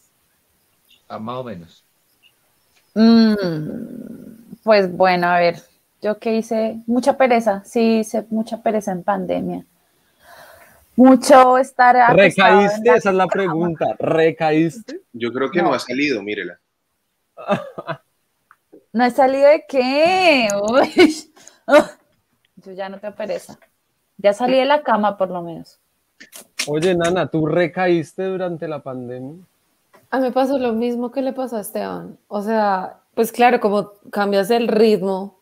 A ah, más o menos. Mm, pues bueno, a ver, yo qué hice, mucha pereza, sí hice mucha pereza en pandemia mucho estar. ¿Recaíste? Esa es la pregunta. ¿Recaíste? Yo creo que no, ha salido, mírela. (laughs) ¿No ha salido de qué? (laughs) Yo ya no tengo pereza. Ya salí de la cama, por lo menos. Oye, Nana, ¿tú recaíste durante la pandemia? A mí me pasó lo mismo que le pasó a Esteban. O sea, pues claro, como cambias el ritmo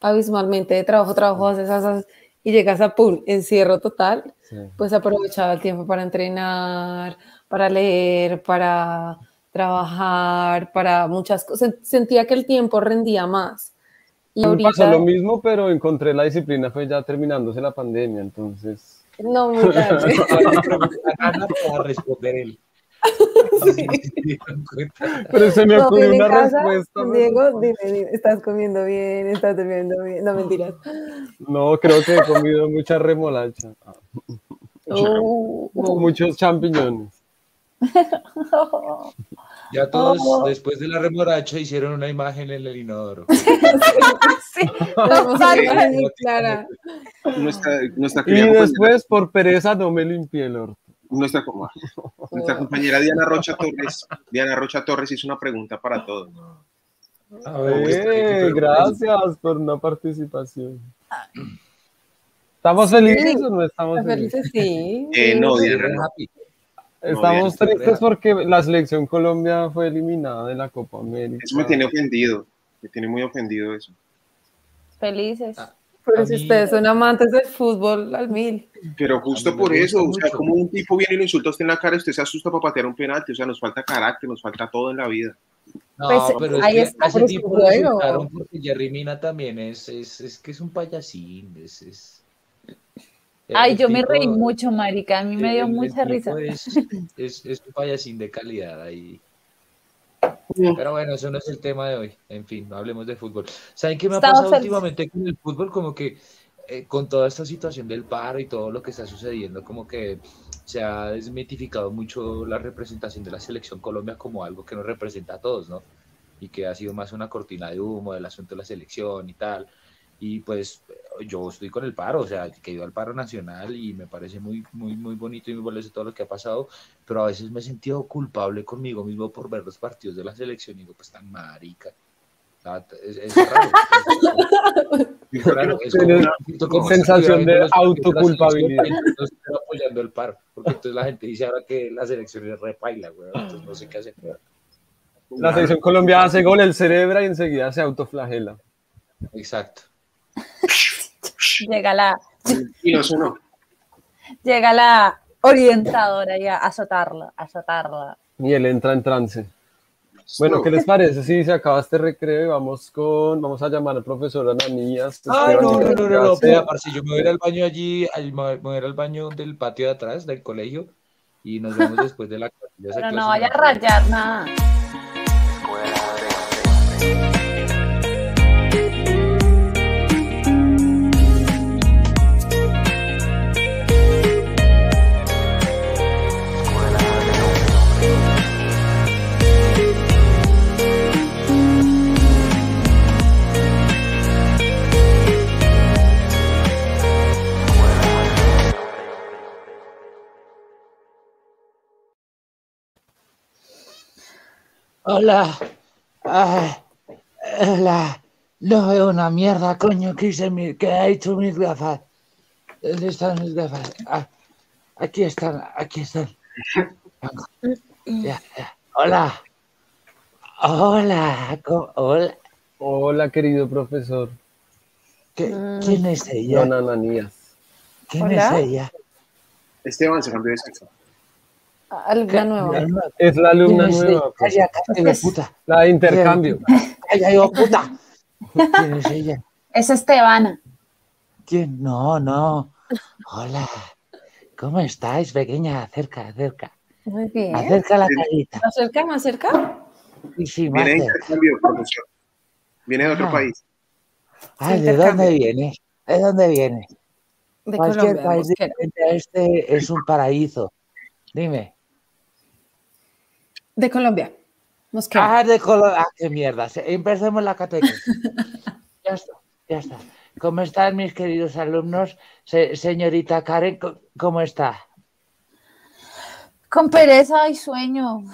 abismalmente de trabajo, trabajo, haces, haces, y llegas a pum, encierro total, pues aprovechaba el tiempo para entrenar, para leer, para trabajar, para muchas cosas. Sentía que el tiempo rendía más. Y ahorita... pasó lo mismo, pero encontré la disciplina, fue ya terminándose la pandemia, entonces... No, muy tarde. (laughs) para responder él. (laughs) (laughs) Pero se me ocurrió una respuesta. Diego, dime, dime, estás comiendo bien, estás durmiendo bien. No, mentiras. No, creo que he comido mucha remolacha. Oh. Muchos champiñones. (laughs) Ya todos, oh. después de la remolacha, hicieron una imagen en el inodoro. sí, vamos a muy clara. y después, por pereza, no me limpié el orto nuestra, nuestra compañera Diana Rocha Torres, Diana Rocha Torres hizo una pregunta para todos. A ver, gracias por una participación. ¿Estamos felices o no estamos felices? Sí. Eh, no, Diana, Estamos tristes porque la selección Colombia fue eliminada de la Copa América. Eso me tiene ofendido, me tiene muy ofendido eso. Felices. Ah, pero si ustedes son amantes del fútbol al mil. Pero justo por eso, o sea, como un tipo viene y lo insulta a usted en la cara, usted se asusta para patear un penalti, o sea, nos falta carácter, nos falta todo en la vida. No, pues, pero ahí es que ese tipo lo insultaron porque Jerry Mina también es, es, es, que es un payasín, es... es Ay, yo me reí mucho, marica, a mí me dio mucha risa. Es, (laughs) es, es un payasín de calidad ahí. Pero bueno, eso no es el tema de hoy. En fin, no hablemos de fútbol. ¿Saben qué me ha pasado últimamente con el fútbol? Como que eh, con toda esta situación del paro y todo lo que está sucediendo, como que se ha desmitificado mucho la representación de la selección Colombia como algo que nos representa a todos, ¿no? Y que ha sido más una cortina de humo del asunto de la selección y tal. Y pues yo estoy con el paro, o sea, que he ido al paro nacional y me parece muy, muy, muy bonito y muy bonito todo lo que ha pasado, pero a veces me he sentido culpable conmigo mismo por ver los partidos de la selección y digo, pues tan marica. Es, es raro. es, (laughs) como, sensación de autoculpabilidad. Estoy apoyando el paro, porque entonces la gente dice ahora que la selección es repaila, güey, entonces no sé qué hacer. La selección colombiana hace gol, el cerebra y enseguida se autoflagela. Exacto. (laughs) Llega la. Y no sonó. Llega la orientadora y a azotarla, azotarla. Y él entra en trance. Bueno, ¿qué les parece si se acaba este recreo y vamos con, vamos a llamar al profesor Ananías? Ay, no, no, no, no, yo me voy al baño allí, me voy al baño del patio de atrás del colegio y nos vemos después de la clase. Pero no vaya a rayar nada. Hola. hola. No veo una mierda, coño. ¿Qué, hice mi, qué ha hecho mis gafas? ¿Dónde están mis gafas? Ah, aquí están, aquí están. Hola. Hola. Hola. Hola, querido profesor. ¿Quién es ella? Don Ananías. ¿Quién es ella? Esteban se cambió de sexo. Alumna nueva. Es la alumna nueva. Pues. Calla, puta. La de intercambio. Calla, digo, puta. (laughs) ¿Quién es ella? Es Estebana. ¿Quién? No, no. Hola. ¿Cómo estáis, pequeña? Acerca, acerca. Muy bien. Acerca la carita. ¿Más cerca, más cerca? Sí, sí, más Viene de intercambio, profesor. Viene de otro ah. país. Ah, ¿de dónde viene? ¿De dónde viene? De Cualquier Colombia, país diferente a este es un paraíso. Dime. De Colombia. Ah, de Colombia. Ah, qué mierda. Empecemos la catequesis. (laughs) ya está, ya está. ¿Cómo están mis queridos alumnos? señorita Karen, ¿cómo está? Con pereza y sueño.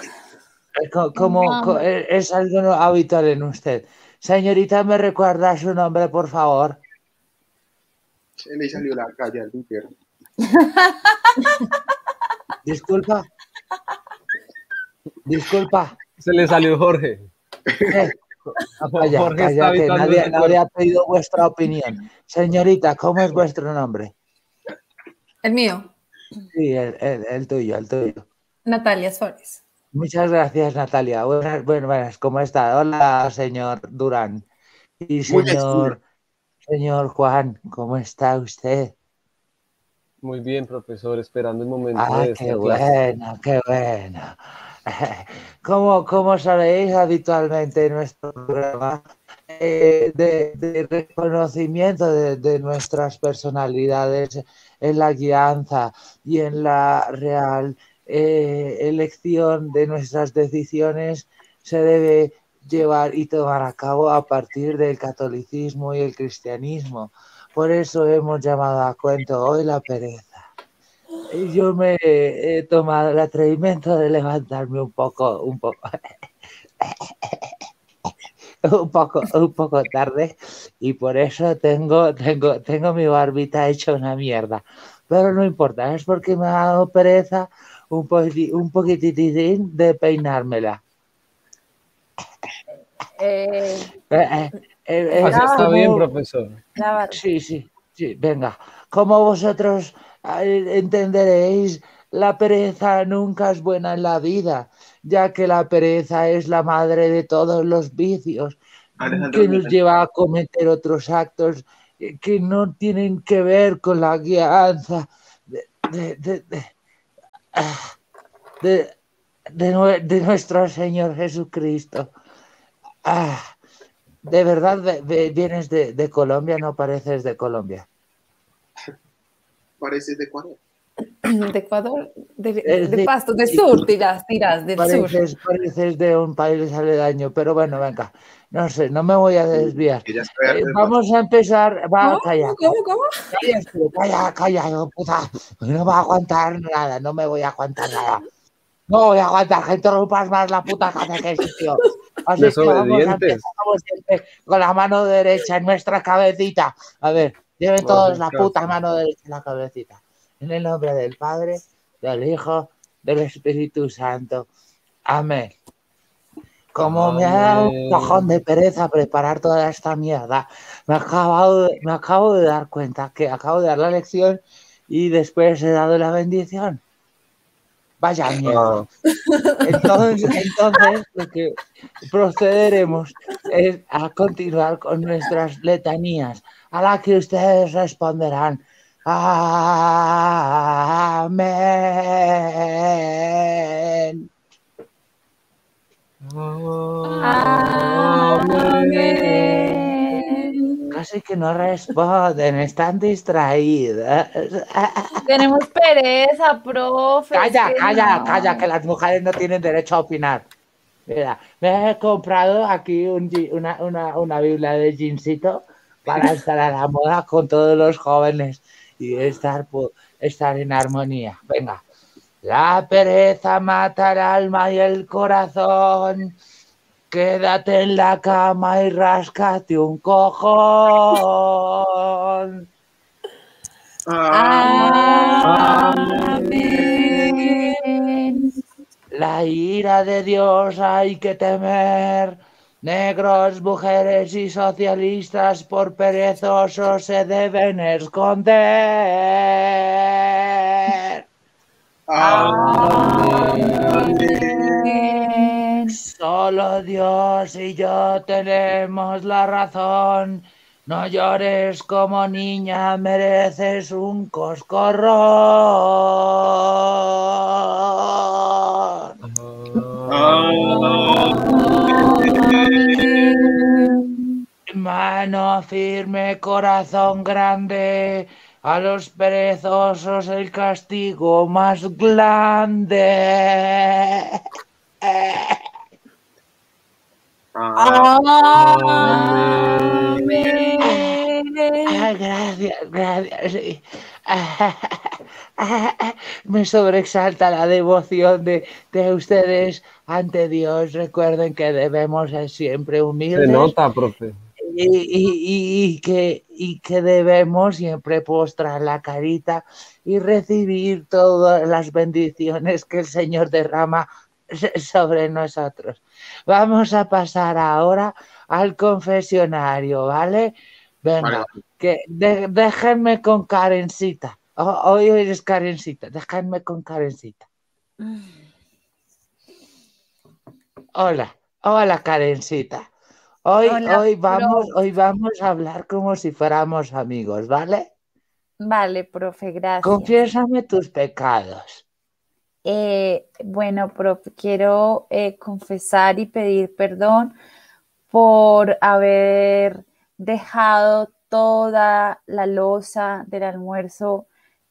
Eh, ¿Cómo, eh, es algo habitual en usted? Señorita, ¿me recuerda su nombre, por favor? Se le salió la calle al infierno. Disculpa. (laughs) Disculpa. Se le salió Jorge. (laughs) nadie, ha pedido vuestra opinión. Señorita, ¿cómo es vuestro nombre? El mío. Sí, el, tuyo, el tuyo. Natalia Suárez. Muchas gracias, Natalia. Buenas, buenas, ¿cómo está? Hola, señor Durán. Y señor, señor Juan, ¿cómo está usted? Muy bien, profesor, esperando el momento ah, de qué bueno, qué bueno. (laughs) Como, como sabéis habitualmente en nuestro programa, eh, de, reconocimiento de, nuestras personalidades en la guianza y en la real eh, elección de nuestras decisiones se debe llevar y tomar a cabo a partir del catolicismo y el cristianismo. Por eso hemos llamado a cuento hoy la pereza. Y yo me he tomado el atrevimiento de levantarme un poco, un poco, (laughs) un poco, un poco tarde y por eso tengo, tengo, tengo mi barbita hecha una mierda. Pero no importa, es porque me ha dado pereza un, un poquitín de peinármela. Eh, eh, eh, está bien, profesor. Sí, sí, sí, venga. Como vosotros entenderéis, la pereza nunca es buena en la vida, ya que la pereza es la madre de todos los vicios, que nos lleva a cometer otros actos que no tienen que ver con la guianza de, de, de, nuestro Señor Jesucristo. Ah, de verdad vienes de, Colombia, no pareces de Colombia. (laughs) Pareces (clears throat) de Ecuador. De Ecuador, de, Pasto, de sur, tiras, tiras, del pareces, sur. Pareces de un país aledaño, pero bueno, venga, no sé, no me voy a desviar. Eh, vamos a empezar, va, ¿Cómo? calla. ¿Cómo, cómo? Calla, calla, no, puta, no va a aguantar nada, no me voy a aguantar nada. No voy a aguantar que interrumpas más la puta catequesis, tío. Así que vamos a empezar con la mano derecha en nuestra cabecita. A ver, lleven todos la puta mano derecha en la cabecita. En el nombre del Padre, del Hijo, del Espíritu Santo. Amén. Como me ha dado un cojón de pereza preparar toda esta mierda, me acabo, me acabo de dar cuenta que acabo de dar la lección y después he dado la bendición. Vaya mierda. Entonces, (laughs) entonces lo que procederemos es a continuar con nuestras letanías, a la que ustedes responderán. Amén. Amén. Casi que no responden, están distraídas. Tenemos pereza, profe. Calla, calla, calla, que las mujeres no tienen derecho a opinar. Mira, me he comprado aquí una, una, una Biblia de jeansito para (laughs) estar a la moda con todos los jóvenes y estar, estar en armonía. Venga. La pereza mata el alma y el corazón. Quédate en la cama y ráscate un cojón. Amén. La ira de Dios hay que temer. Negros, mujeres y socialistas por perezosos se deben esconder. Amén. Solo Dios y yo tenemos la razón. No llores como niña, mereces un coscorrón. Mano firme, corazón grande, a los perezosos el castigo más grande. gracias, gracias. (laughs) (laughs) Me sobresalta la devoción de, ustedes ante Dios. Recuerden que debemos ser siempre humildes. Se nota, profe. Y, que, y que debemos siempre postrar la carita y recibir todas las bendiciones que el Señor derrama sobre nosotros. Vamos a pasar ahora al confesionario, ¿vale? Venga, que déjenme con Karencita. Hoy eres Karencita, déjenme con Karencita. Hola, hola Karencita. Hoy, hoy, vamos, hoy vamos a hablar como si fuéramos amigos, ¿vale? Vale, profe, gracias. Confiésame tus pecados. Eh, bueno, profe, quiero eh, confesar y pedir perdón por haber dejado toda la losa del almuerzo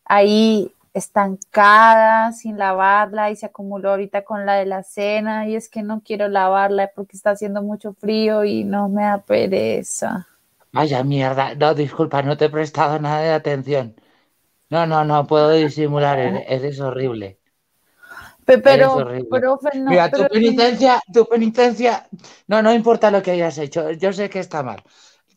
ahí estancada, sin lavarla y se acumuló ahorita con la de la cena y es que no quiero lavarla porque está haciendo mucho frío y no me da pereza. Vaya mierda, no, disculpa, no te he prestado nada de atención. No, no, no puedo disimular, eres horrible. Pero, profe, no, Mira, tu penitencia, tu penitencia, no, no importa lo que hayas hecho, yo sé que está mal.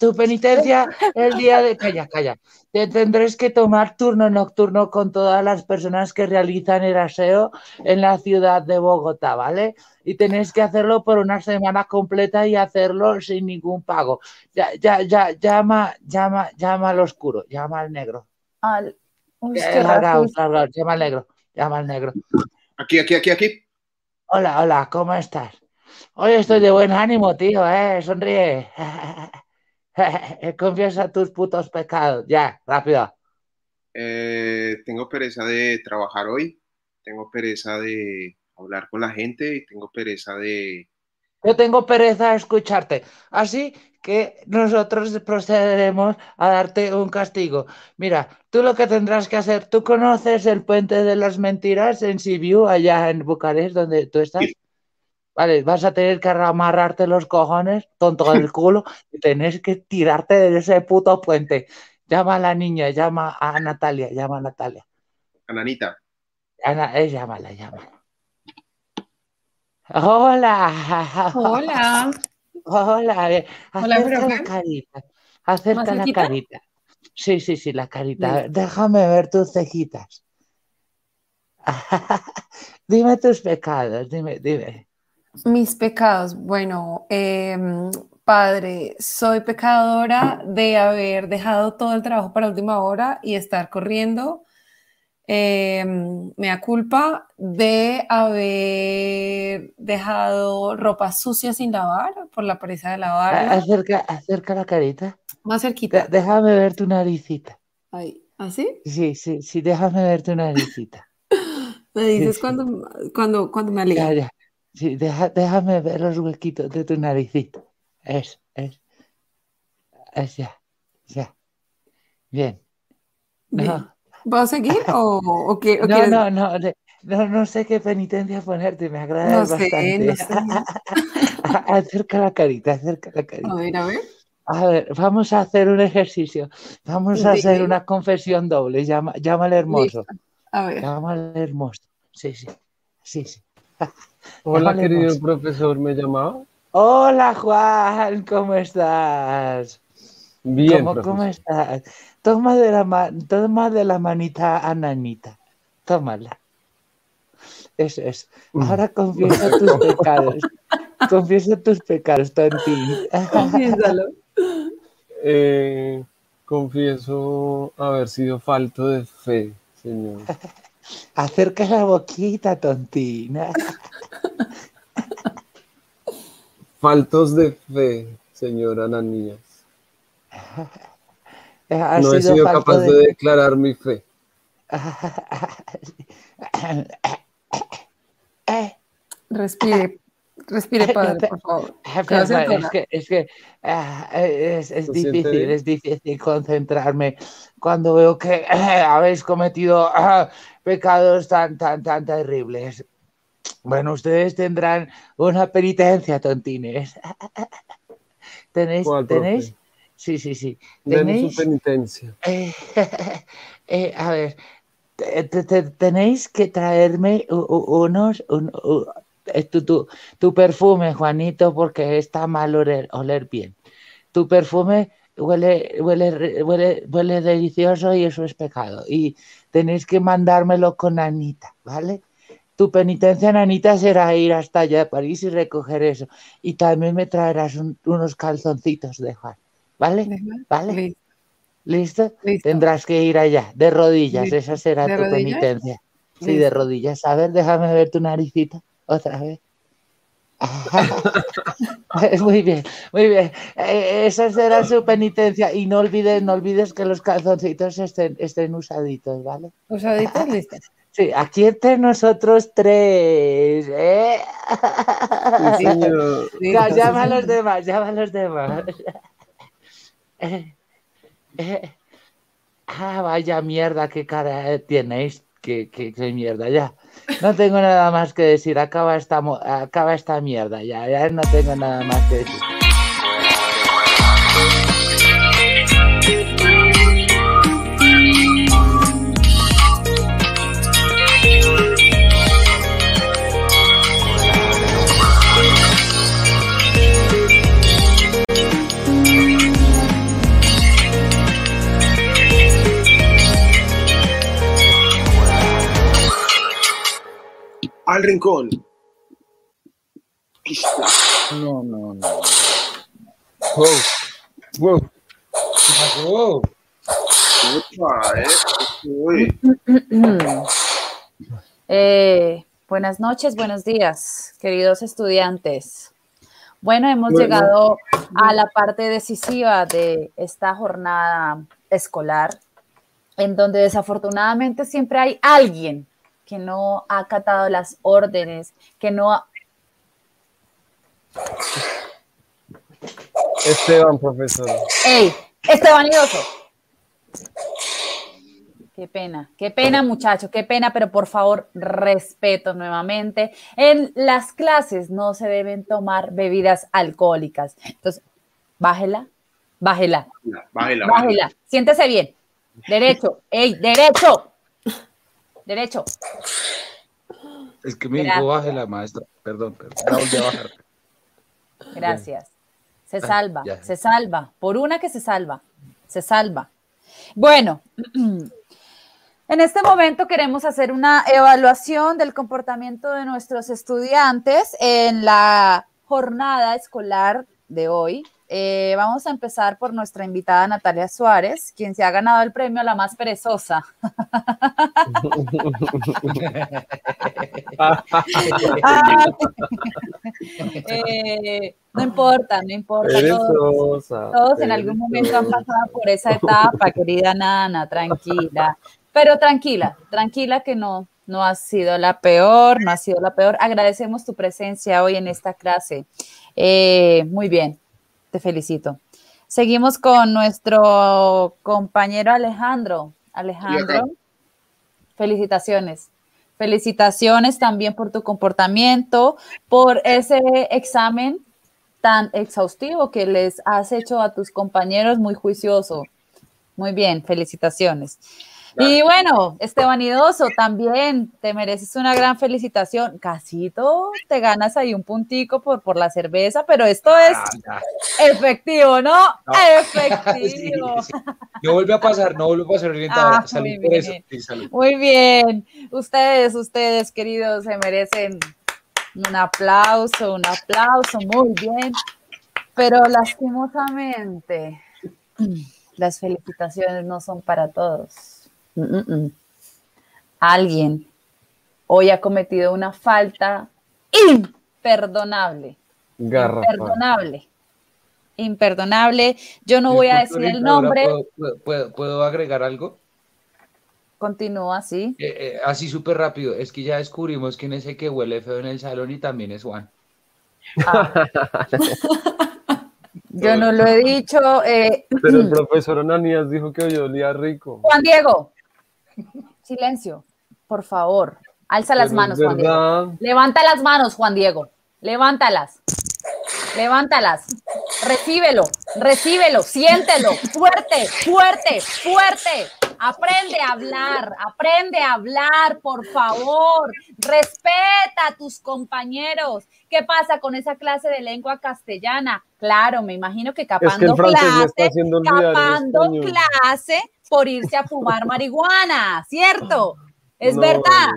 Tu penitencia el día de. Calla, calla. Te tendrás que tomar turno nocturno con todas las personas que realizan el aseo en la ciudad de Bogotá, ¿vale? Y tenéis que hacerlo por una semana completa y hacerlo sin ningún pago. Ya, ya, ya, llama, llama, llama al oscuro, llama al negro. Al. llama al negro, llama al negro. Aquí, aquí, aquí, aquí. Hola, hola, ¿cómo estás? Hoy estoy de buen ánimo, tío, ¿eh? Sonríe. (laughs) (laughs) Confiesa tus putos pecados. Ya, rápido. Eh, tengo pereza de trabajar hoy. Tengo pereza de hablar con la gente y tengo pereza de... Yo tengo pereza de escucharte. Así que nosotros procederemos a darte un castigo. Mira, tú lo que tendrás que hacer, ¿tú conoces el puente de las mentiras en Sibiu, allá en Bucarest, donde tú estás? Vale, vas a tener que amarrarte los cojones, tonto del culo, y tenés que tirarte de ese puto puente. Llama a la niña, llama a Natalia, llama a Natalia. A Nanita. Ana, eh, llámala, llámala. Hola. Hola. Hola, eh, acerca la carita. Acerca la carita. Sí, sí, sí, la carita. Déjame ver tus cejitas. (laughs) dime tus pecados, dime, dime. Mis pecados. Bueno, em, padre, soy pecadora de haber dejado todo el trabajo para última hora y estar corriendo Em, me da culpa de haber dejado ropa sucia sin lavar por la pereza de lavar. Acerca, acerca la carita. Más cerquita. déjame ver tu naricita. Ahí. ¿Así? Sí, sí, sí, déjame ver tu naricita. (laughs) me dices cuando, cuando, cuando me alegra. Sí, déjame ver los huequitos de tu naricita. Es, es. Es ya, ya. Bien. No. ¿Vas a seguir o, o, qué, (laughs) no, no, no, no, no, sé qué penitencia ponerte, me agrada bastante. No sé. (laughs) acerca la carita, acerca la carita. A ver, a ver. A ver, vamos a hacer un ejercicio. Vamos a hacer una confesión doble. Llama, llámale hermoso. A ver. Llámale hermoso. Sí, sí. Sí, sí. (laughs) Hola, querido profesor, ¿me llamaba? Hola, Juan, ¿cómo estás? Bien, ¿Cómo, ¿cómo estás? Toma de la, toma de la manita a Nanita. Tómala. Eso es. Ahora (laughs) confiesa tus pecados. confiesa tus pecados, Tontín. Confiésalo. Eh, confieso haber sido falto de fe, señor. (laughs) Acerca la boquita, tontina. Faltos de fe, señora Ananías. (laughs) Ha no he sido capaz de... declarar mi fe. (laughs) Respire, respire, padre, por favor. Es que, es, que, ah, es, es difícil, es difícil concentrarme cuando veo que (coughs) habéis cometido ah, pecados tan, tan, tan terribles. Bueno, ustedes tendrán una penitencia, tontines. (laughs) ¿Tenéis, ¿tenéis, Sí, sí, sí. ¿Tenéis, su penitencia. Eh, (laughs) eh, a ver, tenéis que traerme unos, eh, tu, tu, perfume, Juanito, porque está mal oler, oler bien. Tu perfume huele, huele, huele, huele delicioso y eso es pecado. Y tenéis que mandármelo con Anita, ¿vale? Tu penitencia, nanita, será ir hasta allá a París y recoger eso. Y también me traerás unos calzoncitos de Juan. ¿Vale? ¿Vale? ¿Listo? Tendrás que ir allá, de rodillas, esa será tu penitencia. Sí, de rodillas. A ver, déjame ver tu naricita otra vez. (laughs) muy bien, muy bien. Eh, esa será su penitencia. Y no olvides, no olvides que los calzoncitos estén, estén usaditos, ¿vale? Usaditos, listo. Sí, aquí entre nosotros tres. ¿eh? llama (laughs) a los demás, llama a los demás. Eh, (laughs) eh. Ah, vaya mierda, qué cara tenéis. Qué, qué, qué, mierda, ya. No tengo nada más que decir. Acaba esta, acaba esta mierda, ya. Ya no tengo nada más que decir. Al rincón. No, no, no. Wow. Wow. (clears throat) Eh, buenas noches, buenos días, queridos estudiantes. Bueno, hemos llegado a la parte decisiva de esta jornada escolar, en donde desafortunadamente siempre hay alguien que no ha acatado las órdenes, que no ha... Esteban, profesor. ¡Ey! Esteban Ioso. Qué pena, qué pena muchachos, qué pena, pero por favor, respeto nuevamente. En las clases no se deben tomar bebidas alcohólicas. Entonces, bájela, bájela. Bájela, bájela. Siéntese bien. Derecho, ey, derecho. Derecho. Es que me dijo baje la maestra. Perdón, perdón. La volví a bajar. Gracias. Se salva, se salva. Por una que se salva. Se salva. Bueno, (clears throat) en este momento queremos hacer una evaluación del comportamiento de nuestros estudiantes en la jornada escolar de hoy. Eh, vamos a empezar por nuestra invitada Natalia Suárez, quien se ha ganado el premio a la más perezosa. (laughs) (laughs) Eh, no importa, no importa. Todos, todos en algún momento han pasado por esa etapa, querida Nana, tranquila. Pero tranquila, tranquila que no, no ha sido la peor, no ha sido la peor. Agradecemos tu presencia hoy en esta clase. Eh, muy bien, te felicito. Seguimos con nuestro compañero Alejandro. Alejandro, felicitaciones. Felicitaciones también por tu comportamiento, por ese examen tan exhaustivo que les has hecho a tus compañeros, muy juicioso. Muy bien, felicitaciones. Y bueno, Esteban Idoso, también te mereces una gran felicitación. Casito, te ganas ahí un puntico por, por la cerveza, pero esto es ah, efectivo, ¿no? Efectivo. (laughs) No vuelve a pasar, no vuelve a pasar orientador. Ah, muy, bien. muy bien. Ustedes, ustedes, queridos, se merecen un aplauso, un aplauso, muy bien. Pero lastimosamente, las felicitaciones no son para todos Alguien hoy ha cometido una falta imperdonable. Imperdonable. Imperdonable. Yo no voy a decir el nombre. ¿Puedo, agregar algo? Continúa así. Eh, eh, así súper rápido. Es que ya descubrimos quién es el que huele feo en el salón y también es Juan. Ah. (laughs) Yo no lo he dicho. Eh, Pero el (clears throat) profesor Ananías dijo que hoy olía rico. Juan Diego, Silencio, por favor. Alza las manos, Juan Diego. Levanta las manos, Juan Diego. Levántalas. Levántalas. Recíbelo, recíbelo, siéntelo. Fuerte, fuerte, fuerte. Aprende a hablar, aprende a hablar, por favor. Respeta a tus compañeros. ¿Qué pasa con esa clase de lengua castellana? Claro, me imagino que capando clase, capando clase por irse a fumar marihuana, ¿cierto? Es verdad.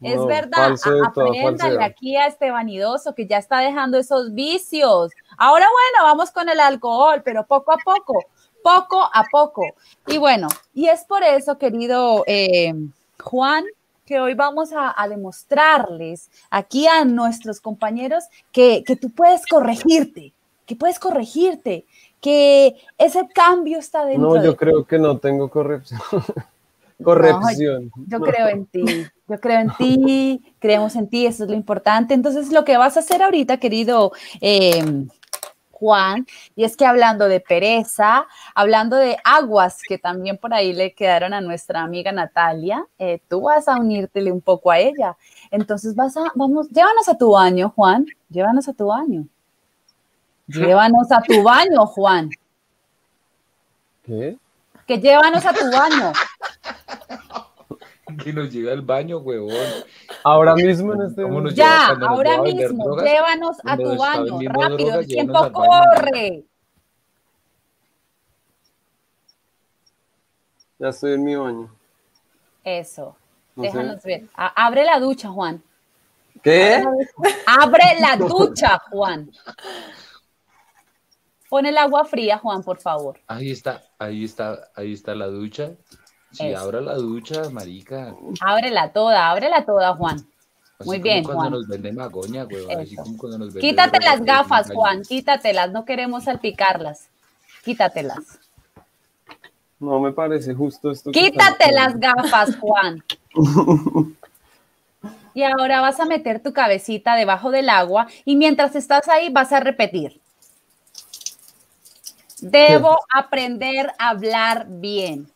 es verdad, apréndale aquí a este vanidoso que ya está dejando esos vicios. Ahora bueno, vamos con el alcohol, pero poco a poco, poco a poco. Y bueno, y es por eso, querido eh, Juan, que hoy vamos a, demostrarles aquí a nuestros compañeros que, que tú puedes corregirte, que puedes corregirte, que ese cambio está dentro. No, yo creo que no tengo corrección. (laughs) corrección. yo creo en ti, yo creo en ti, creemos en ti, eso es lo importante. Entonces, lo que vas a hacer ahorita, querido eh, Juan, y es que hablando de pereza, hablando de aguas que también por ahí le quedaron a nuestra amiga Natalia, eh, tú vas a unírtele un poco a ella. Entonces, vas a, vamos, llévanos a tu baño, Juan, llévanos a tu baño. Llévanos a tu baño, Juan. ¿Qué? Que llévanos a tu baño. (laughs) Que nos lleve al baño, huevón. Ahora mismo en este Ya, ahora mismo, llévanos a tu baño, rápido, el tiempo corre. Ya estoy en mi baño. Eso, déjanos ver. abre la ducha, Juan. ¿Qué? Abre la ducha, Juan. Pon el agua fría, Juan, por favor. Ahí está, ahí está, ahí está la ducha. Sí, abra la ducha, marica. Ábrela toda, ábrela toda, Juan. Muy bien, cuando Juan. Nos vende magoña, Así como cuando nos vende Quítate las gafas, Juan, quítatelas, no queremos salpicarlas. Quítatelas. No me parece justo esto. Quítate las gafas, Juan. (laughs) y ahora vas a meter tu cabecita debajo del agua y mientras estás ahí vas a repetir. Debo aprender a hablar bien.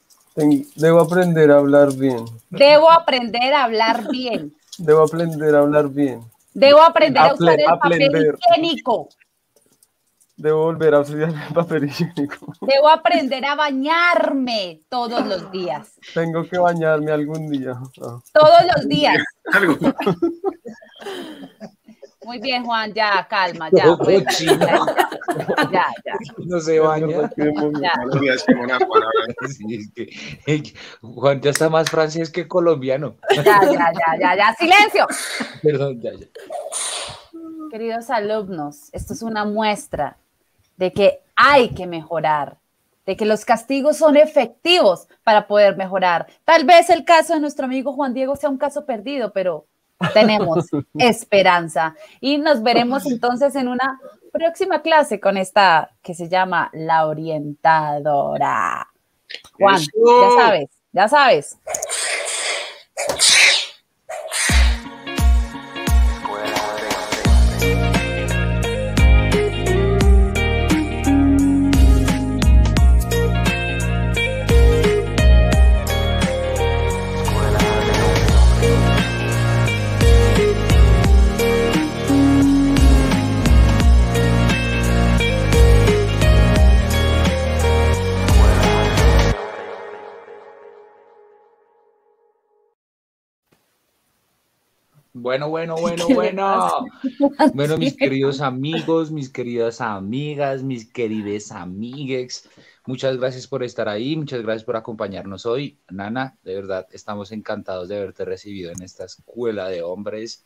Debo aprender a hablar bien. Debo aprender a hablar bien. Debo aprender a hablar bien. Debo aprender a usar el papel higiénico. Debo volver a usar el papel higiénico. Debo aprender a bañarme todos los días. Tengo que bañarme algún día. Todos los días. (laughs) Muy bien, Juan, ya, calma, (laughs) ya. (laughs) ya, ya, No se baña. Juan ya está más francés que colombiano. Ya, ya, ya, ya, ya. Silencio. (laughs) Perdón, ya, ya. Queridos alumnos, esto es una muestra de que hay que mejorar, de que los castigos son efectivos para poder mejorar. Tal vez el caso de nuestro amigo Juan Diego sea un caso perdido, pero tenemos (laughs) esperanza. Y nos veremos entonces en una próxima clase con esta que se llama La Orientadora. Juan, ya sabes, ya sabes. Bueno, bueno, (laughs) bueno, bueno. Bueno, mis queridos amigos, mis queridas amigas, mis queridas amigues, muchas gracias por estar ahí, muchas gracias por acompañarnos hoy. Nana, de verdad, estamos encantados de haberte recibido en esta escuela de hombres,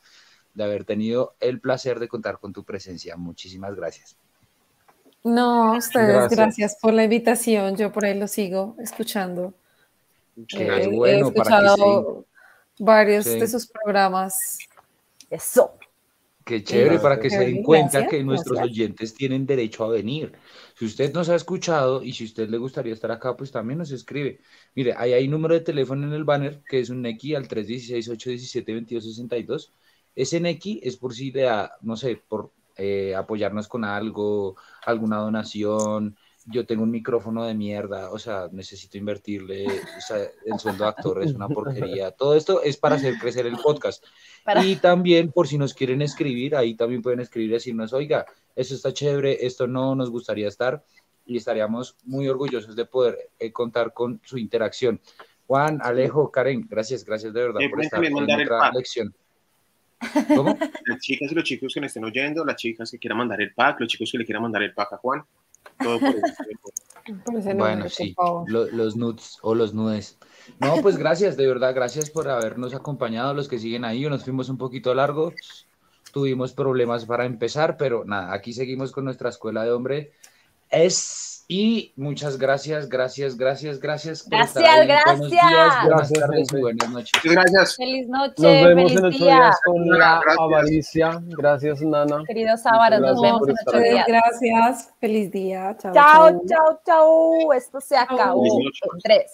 de haber tenido el placer de contar con tu presencia. Muchísimas gracias. No, ustedes, gracias, por la invitación. Yo por ahí lo sigo escuchando. Qué bueno, para que varios de sus programas. Eso. Qué chévere para que se den cuenta que nuestros oyentes tienen derecho a venir. Si usted nos ha escuchado y si usted le gustaría estar acá, pues también nos escribe. Mire, ahí hay número de teléfono en el banner, que es un NECI al 316-817-2262. Ese NECI es por si le da, no sé, por eh, apoyarnos con algo, alguna donación, yo tengo un micrófono de mierda, o sea, necesito invertirle, o sea, el sueldo de actor es una porquería. Todo esto es para hacer crecer el podcast. Y también, por si nos quieren escribir, ahí también pueden escribir y decirnos, oiga, esto está chévere, esto no nos gustaría estar, y estaríamos muy orgullosos de poder eh, contar con su interacción. Juan, Alejo, Karen, gracias, gracias de verdad por estar en otra lección. (laughs) ¿Cómo? Las chicas y los chicos que me estén oyendo, las chicas que quieran mandar el pack, los chicos que le quieran mandar el pack a Juan, todo por Bueno, sí, los nudes o los nudes. No, pues gracias, de verdad, gracias por habernos acompañado, los que siguen ahí, nos fuimos un poquito largos, tuvimos problemas para empezar, pero nada, aquí seguimos con nuestra escuela de hombre. Es y muchas gracias, gracias, gracias, gracias. Gracias, gracias. buenas tardes y buenas noches. Gracias. Feliz noche. Nos vemos feliz en ocho días con la avaricia. Gracias, Nana. Queridos sábados, nos vemos en ocho días. Gracias. Feliz día. Chao, chao, chao. Esto se acabó. Tres.